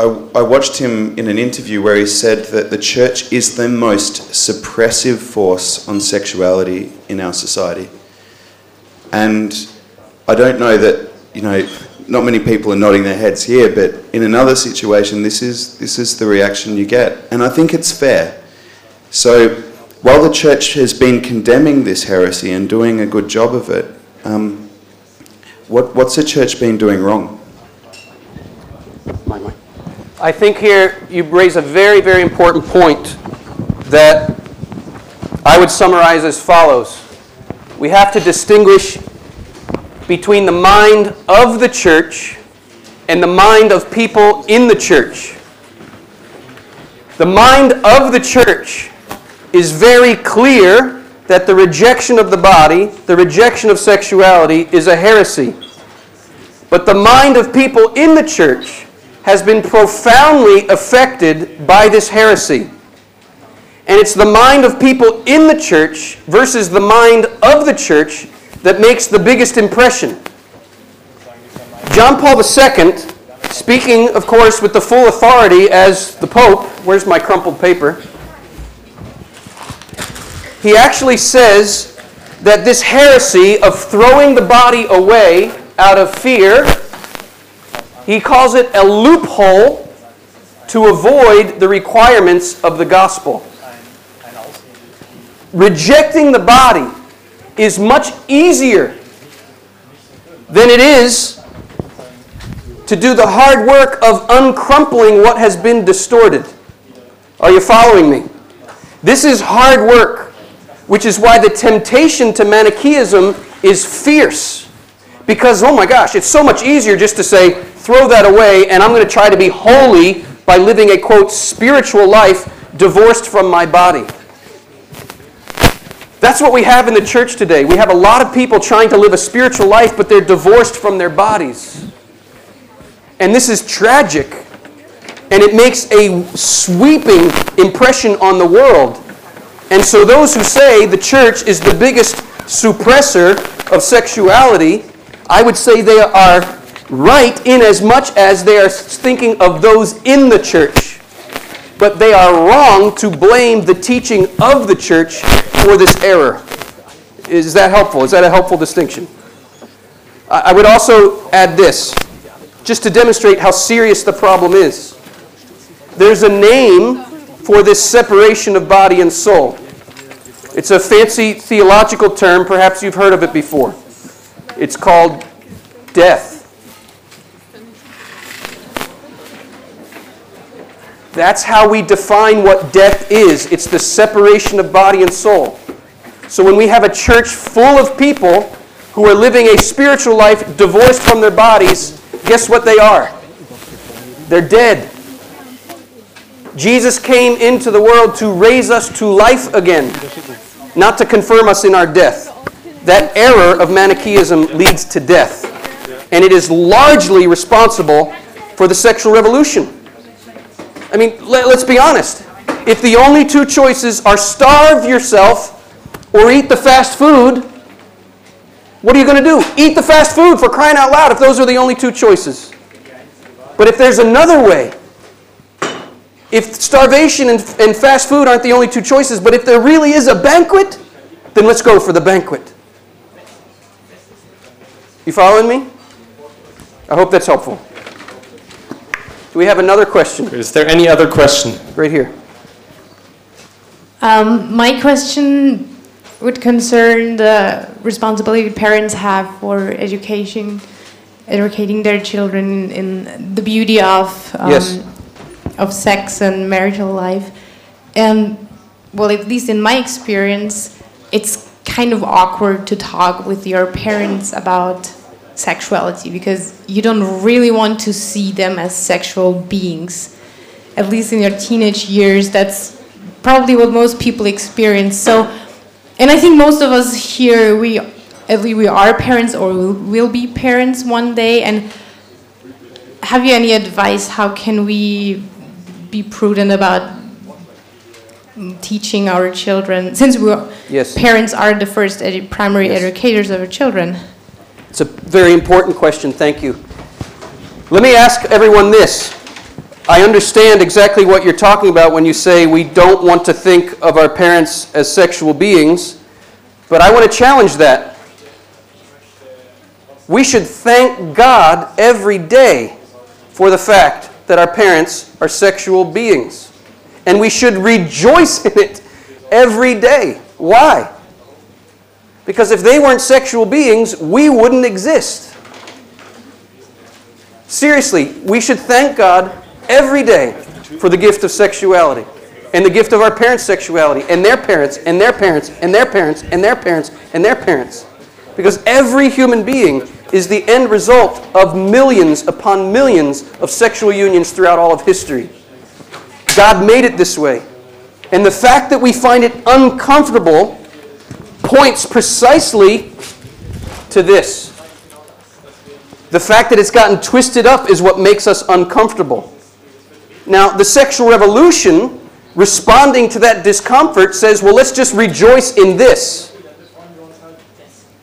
I, I watched him in an interview where he said that the church is the most suppressive force on sexuality in our society. And I don't know that, you know, not many people are nodding their heads here, but in another situation, this is, this is the reaction you get. And I think it's fair. So while the church has been condemning this heresy and doing a good job of it, um, what, what's the church been doing wrong? I think here you raise a very, very important point that I would summarize as follows. We have to distinguish between the mind of the church and the mind of people in the church. The mind of the church is very clear that the rejection of the body, the rejection of sexuality, is a heresy. But the mind of people in the church has been profoundly affected by this heresy. And it's the mind of people in the church versus the mind of the church that makes the biggest impression. John Paul II, speaking, of course, with the full authority as the Pope, where's my crumpled paper? He actually says that this heresy of throwing the body away out of fear he calls it a loophole to avoid the requirements of the gospel. Rejecting the body is much easier than it is to do the hard work of uncrumpling what has been distorted. Are you following me? This is hard work, which is why the temptation to Manichaeism is fierce. Because, oh my gosh, it's so much easier just to say, throw that away, and I'm going to try to be holy by living a quote, spiritual life divorced from my body. That's what we have in the church today. We have a lot of people trying to live a spiritual life, but they're divorced from their bodies. And this is tragic. And it makes a sweeping impression on the world. And so, those who say the church is the biggest suppressor of sexuality, I would say they are right in as much as they are thinking of those in the church. But they are wrong to blame the teaching of the church for this error. Is that helpful? Is that a helpful distinction? I would also add this, just to demonstrate how serious the problem is. There's a name for this separation of body and soul. It's a fancy theological term, perhaps you've heard of it before. It's called death. That's how we define what death is it's the separation of body and soul. So when we have a church full of people who are living a spiritual life divorced from their bodies, guess what they are? They're dead. Jesus came into the world to raise us to life again, not to confirm us in our death. That error of Manichaeism leads to death. And it is largely responsible for the sexual revolution. I mean, let, us be honest. If the only two choices are starve yourself or eat the fast food, what are you going to do? Eat the fast food for crying out loud if those are the only two choices. But if there's another way, if starvation and, and fast food aren't the only two choices, but if there really is a banquet, then let's go for the banquet. You following me? I hope that's helpful. Do we have another question? Is there any other question? Right here. Um, my question would concern the responsibility parents have for education, educating their children in the beauty of um, yes. of sex and marital life. And well, at least in my experience, it's kind of awkward to talk with your parents about sexuality because you don't really want to see them as sexual beings. At least in your teenage years, that's probably what most people experience. So, and I think most of us here, we at least we are parents or will be parents one day. And have you any advice? How can we be prudent about teaching our children since we yes. parents are the first edu primary yes. educators of our children it's a very important question. Thank you. Let me ask everyone this. I understand exactly what you're talking about when you say we don't want to think of our parents as sexual beings, but I want to challenge that. We should thank God every day for the fact that our parents are sexual beings. And we should rejoice in it every day. Why? Because if they weren't sexual beings, we wouldn't exist. Seriously, we should thank God every day for the gift of sexuality and the gift of our parents' sexuality and their parents and their parents and their parents and their parents and their parents. Because every human being is the end result of millions upon millions of sexual unions throughout all of history. God made it this way. And the fact that we find it uncomfortable points precisely to this. The fact that it's gotten twisted up is what makes us uncomfortable. Now, the sexual revolution, responding to that discomfort, says, well, let's just rejoice in this.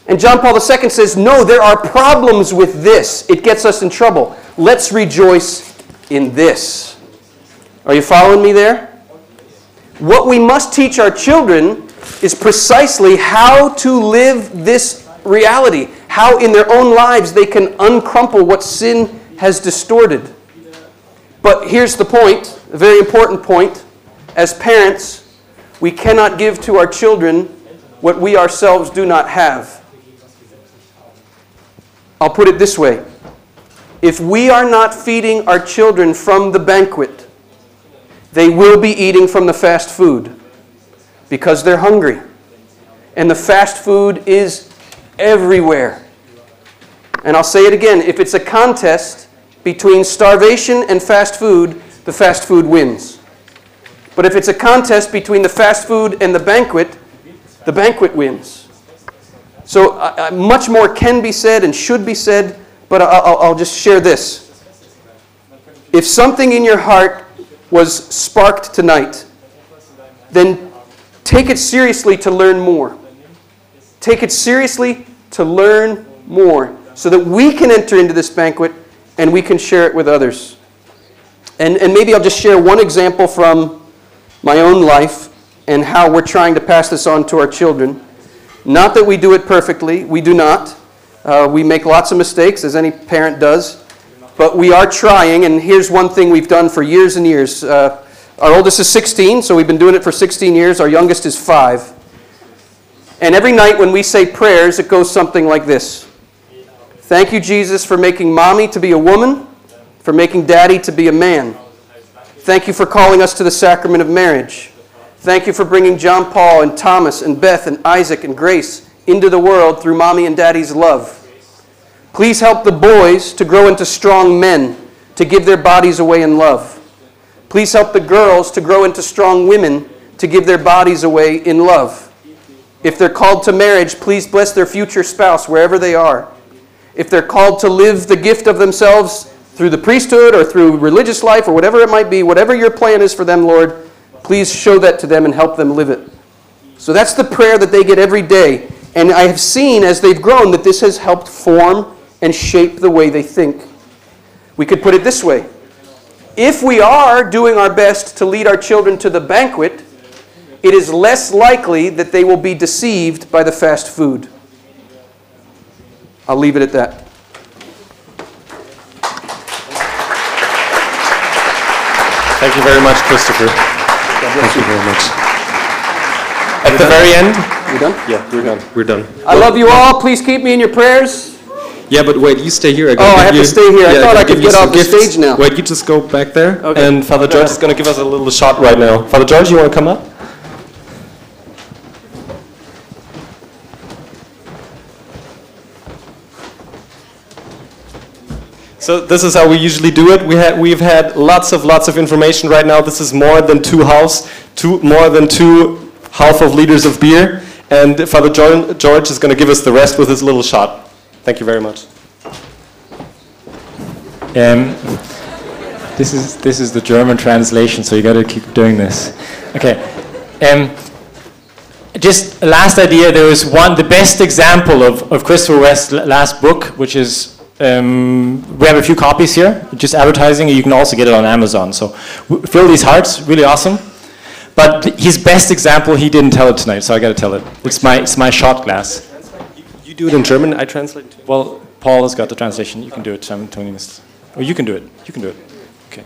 And John Paul II says, no, there are problems with this. It gets us in trouble. Let's rejoice in this. Are you following me there? What we must teach our children is precisely how to live this reality, how in their own lives they can uncrumple what sin has distorted. But here's the point, a very important point. As parents, we cannot give to our children what we ourselves do not have. I'll put it this way if we are not feeding our children from the banquet, they will be eating from the fast food. Because they're hungry. And the fast food is everywhere. And I'll say it again if it's a contest between starvation and fast food, the fast food wins. But if it's a contest between the fast food and the banquet, the banquet wins. So uh, much more can be said and should be said, but I'll- I'll just share this. If something in your heart was sparked tonight, then take it seriously to learn more. Take it seriously to learn more so that we can enter into this banquet and we can share it with others. And, and maybe I'll just share one example from my own life and how we're trying to pass this on to our children. Not that we do it perfectly, we do not. Uh, we make lots of mistakes, as any parent does. But we are trying, and here's one thing we've done for years and years. Uh, our oldest is 16, so we've been doing it for 16 years. Our youngest is 5. And every night when we say prayers, it goes something like this Thank you, Jesus, for making mommy to be a woman, for making daddy to be a man. Thank you for calling us to the sacrament of marriage. Thank you for bringing John Paul and Thomas and Beth and Isaac and Grace into the world through mommy and daddy's love. Please help the boys to grow into strong men, to give their bodies away in love. Please help the girls to grow into strong women, to give their bodies away in love. If they're called to marriage, please bless their future spouse wherever they are. If they're called to live the gift of themselves through the priesthood or through religious life or whatever it might be, whatever your plan is for them, Lord, please show that to them and help them live it. So that's the prayer that they get every day. And I have seen as they've grown that this has helped form and shape the way they think. We could put it this way if we are doing our best to lead our children to the banquet, it is less likely that they will be deceived by the fast food. I'll leave it at that. Thank you very much, Christopher. Thank you very much. At the very end? You done? Yeah, we're done. We're done. I love you all. Please keep me in your prayers. Yeah, but wait, you stay here. I Oh, I have to stay here. I thought I could get off the stage now. Wait, you just go back there. Okay. And Father George is going to give us a little shot right now. Father George, you want to come up? So this is how we usually do it. We had, we've had lots of lots of information right now. This is more than two halves, two more than two half of liters of beer, and Father Jo- George is going to give us the rest with his little shot. Thank you very much. Um, this is this is the German translation, so you got to keep doing this. Okay. Um, just last idea. There was one, the best example of, of Christopher West's last book, which is um, we have a few copies here. Just advertising. You can also get it on Amazon. So fill these hearts. Really awesome. But his best example, he didn't tell it tonight, so I got to tell it. It's my it's my shot glass. Do it in German, I translate. Well, Paul has got the translation. You can do it, Tony. Or you can do it. You can do it. Okay.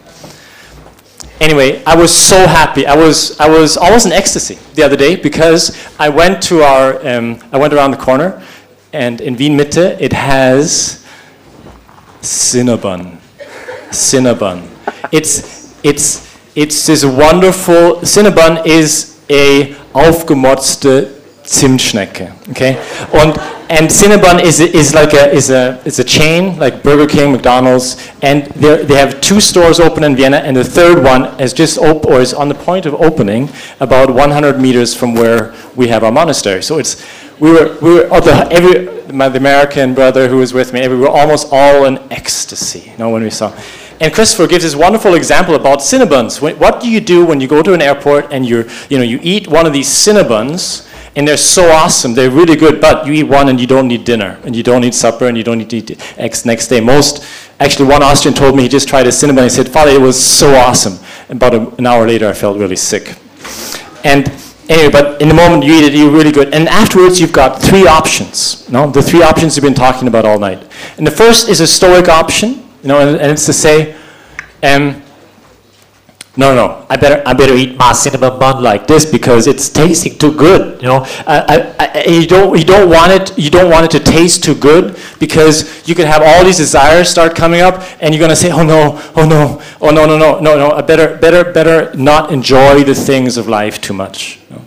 Anyway, I was so happy. I was I was almost in ecstasy the other day because I went to our um, I went around the corner, and in Wien Mitte it has Cinnabon. Cinnabon. It's it's it's this wonderful Cinnabon is a aufgemotzte Zimtschnecke. Okay, und and Cinnabon is is like a is a is a chain like Burger King, McDonald's, and they have two stores open in Vienna, and the third one is just op- or is on the point of opening about 100 meters from where we have our monastery. So it's we were we were the, every my the American brother who was with me. We were almost all in ecstasy, you know, when we saw. And Christopher gives this wonderful example about Cinnabons. What do you do when you go to an airport and you're, you know you eat one of these Cinnabons? And they're so awesome. They're really good, but you eat one and you don't need dinner, and you don't need supper, and you don't need to eat eggs next day. Most, actually, one Austrian told me he just tried a cinnamon. And he said, "Father, it was so awesome." About a, an hour later, I felt really sick. And anyway, but in the moment you eat it, you're really good. And afterwards, you've got three options. No, the three options we've been talking about all night. And the first is a Stoic option. You know, and, and it's to say. Um, no, no, I better, I better eat my cinnamon bun like this because it's tasting too good. You know, I, I, you don't, you don't want it, you don't want it to taste too good because you could have all these desires start coming up, and you're gonna say, oh no, oh no, oh no, no, no, no, no. I better, better, better not enjoy the things of life too much. you know.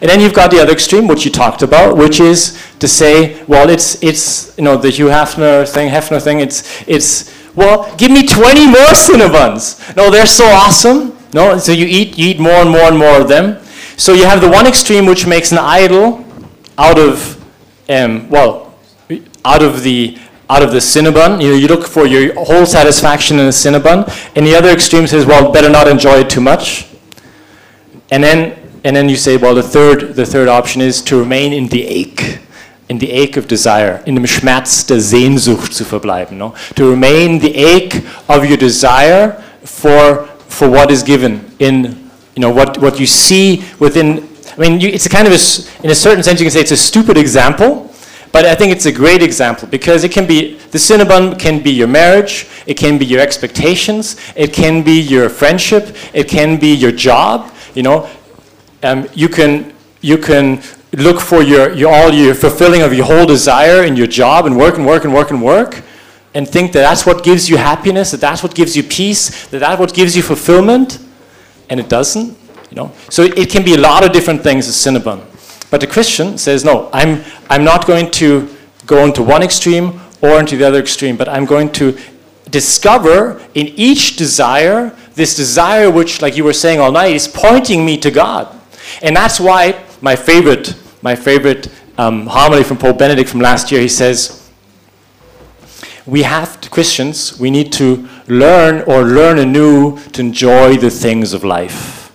And then you've got the other extreme, which you talked about, which is to say, well, it's it's you know the Hugh Hefner thing, Hefner thing. It's it's well, give me 20 more Cinnabons. No, they're so awesome. No, so you eat you eat more and more and more of them. So you have the one extreme which makes an idol out of um, well out of the out of the Cinnabon. You know, you look for your whole satisfaction in a Cinnabon. And the other extreme says, well, better not enjoy it too much. And then and then you say, well, the third the third option is to remain in the ache. In the ache of desire, in dem Schmerz der Sehnsucht zu verbleiben, no? To remain the ache of your desire for for what is given in you know what what you see within I mean, you, it's a kind of a, in a certain sense, you can say it's a stupid example, but I think it's a great example because it can be the Cinnabon can be your marriage, it can be your expectations, it can be your friendship, it can be your job. You know, um, you can you can look for your, your all your fulfilling of your whole desire in your job and work and work and work and work, and think that that's what gives you happiness, that that's what gives you peace, that that's what gives you fulfillment, and it doesn't. You know, so it, can be a lot of different things as Cinnabon. But the Christian says, no, I'm, I'm not going to go into one extreme or into the other extreme, but I'm going to discover in each desire this desire which, like you were saying all night, is pointing me to God. And that's why my favorite, my favorite um, homily from Pope Benedict from last year, he says, we have to, Christians, we need to learn or learn anew to enjoy the things of life.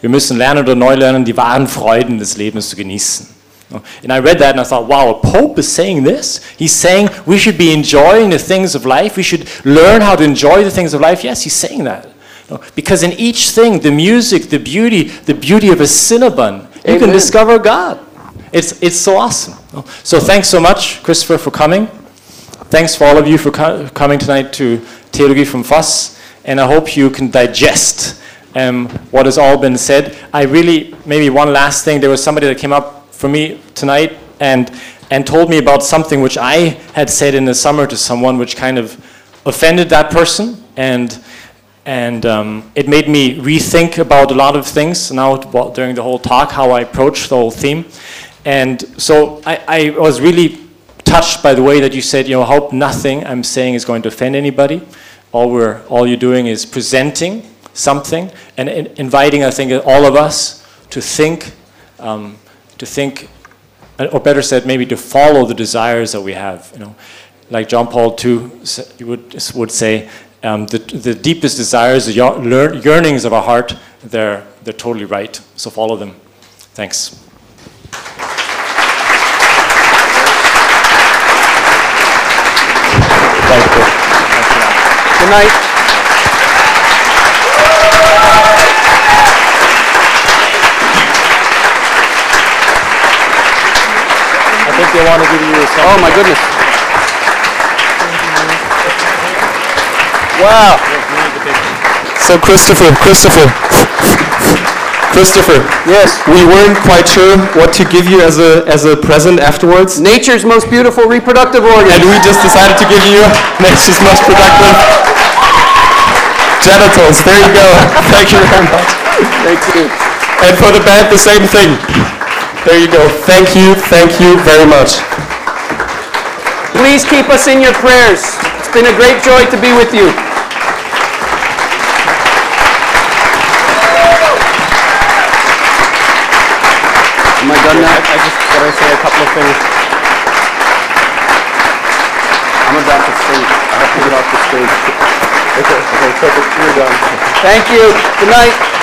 Wir müssen lernen oder neu lernen, die wahren Freuden des Lebens zu genießen. And I read that and I thought, wow, a Pope is saying this? He's saying we should be enjoying the things of life. We should learn how to enjoy the things of life. Yes, he's saying that. Because in each thing, the music, the beauty, the beauty of a Cinnabon, you can discover God. It's, it's so awesome. So thanks so much, Christopher, for coming. Thanks for all of you for co- coming tonight to Theologie vom Fass, and I hope you can digest um, what has all been said. I really, maybe one last thing, there was somebody that came up for me tonight and, and told me about something which I had said in the summer to someone which kind of offended that person, and, and um, it made me rethink about a lot of things now during the whole talk, how I approach the whole theme. And so I, I was really touched by the way that you said, you know, hope nothing I'm saying is going to offend anybody. All we're, all you're doing is presenting something and, in- inviting, I think, all of us to think, um, to think, or better said, maybe to follow the desires that we have. You know, like John Paul II would would say, um, the the deepest desires, the yearnings of our heart, they're they're totally right. So follow them. Thanks. Thank you. Good night. I think they want to give you something. Oh my goodness. Wow. So Christopher, Christopher, Christopher, Yes. we weren't quite sure what to give you as a as a present afterwards, Nature's most beautiful reproductive organ. and we just decided to give you nature's most productive genitals. There you go. Thank you very much. Thank you. And for the band, the same thing. There you go. Thank you, thank you very much. Please keep us in your prayers. It's been a great joy to be with you. Am I done now? I just gotta say a couple of things. I'm about to sing. I have to get off the stage. Okay, okay, perfect. You're done. Thank you. Good night.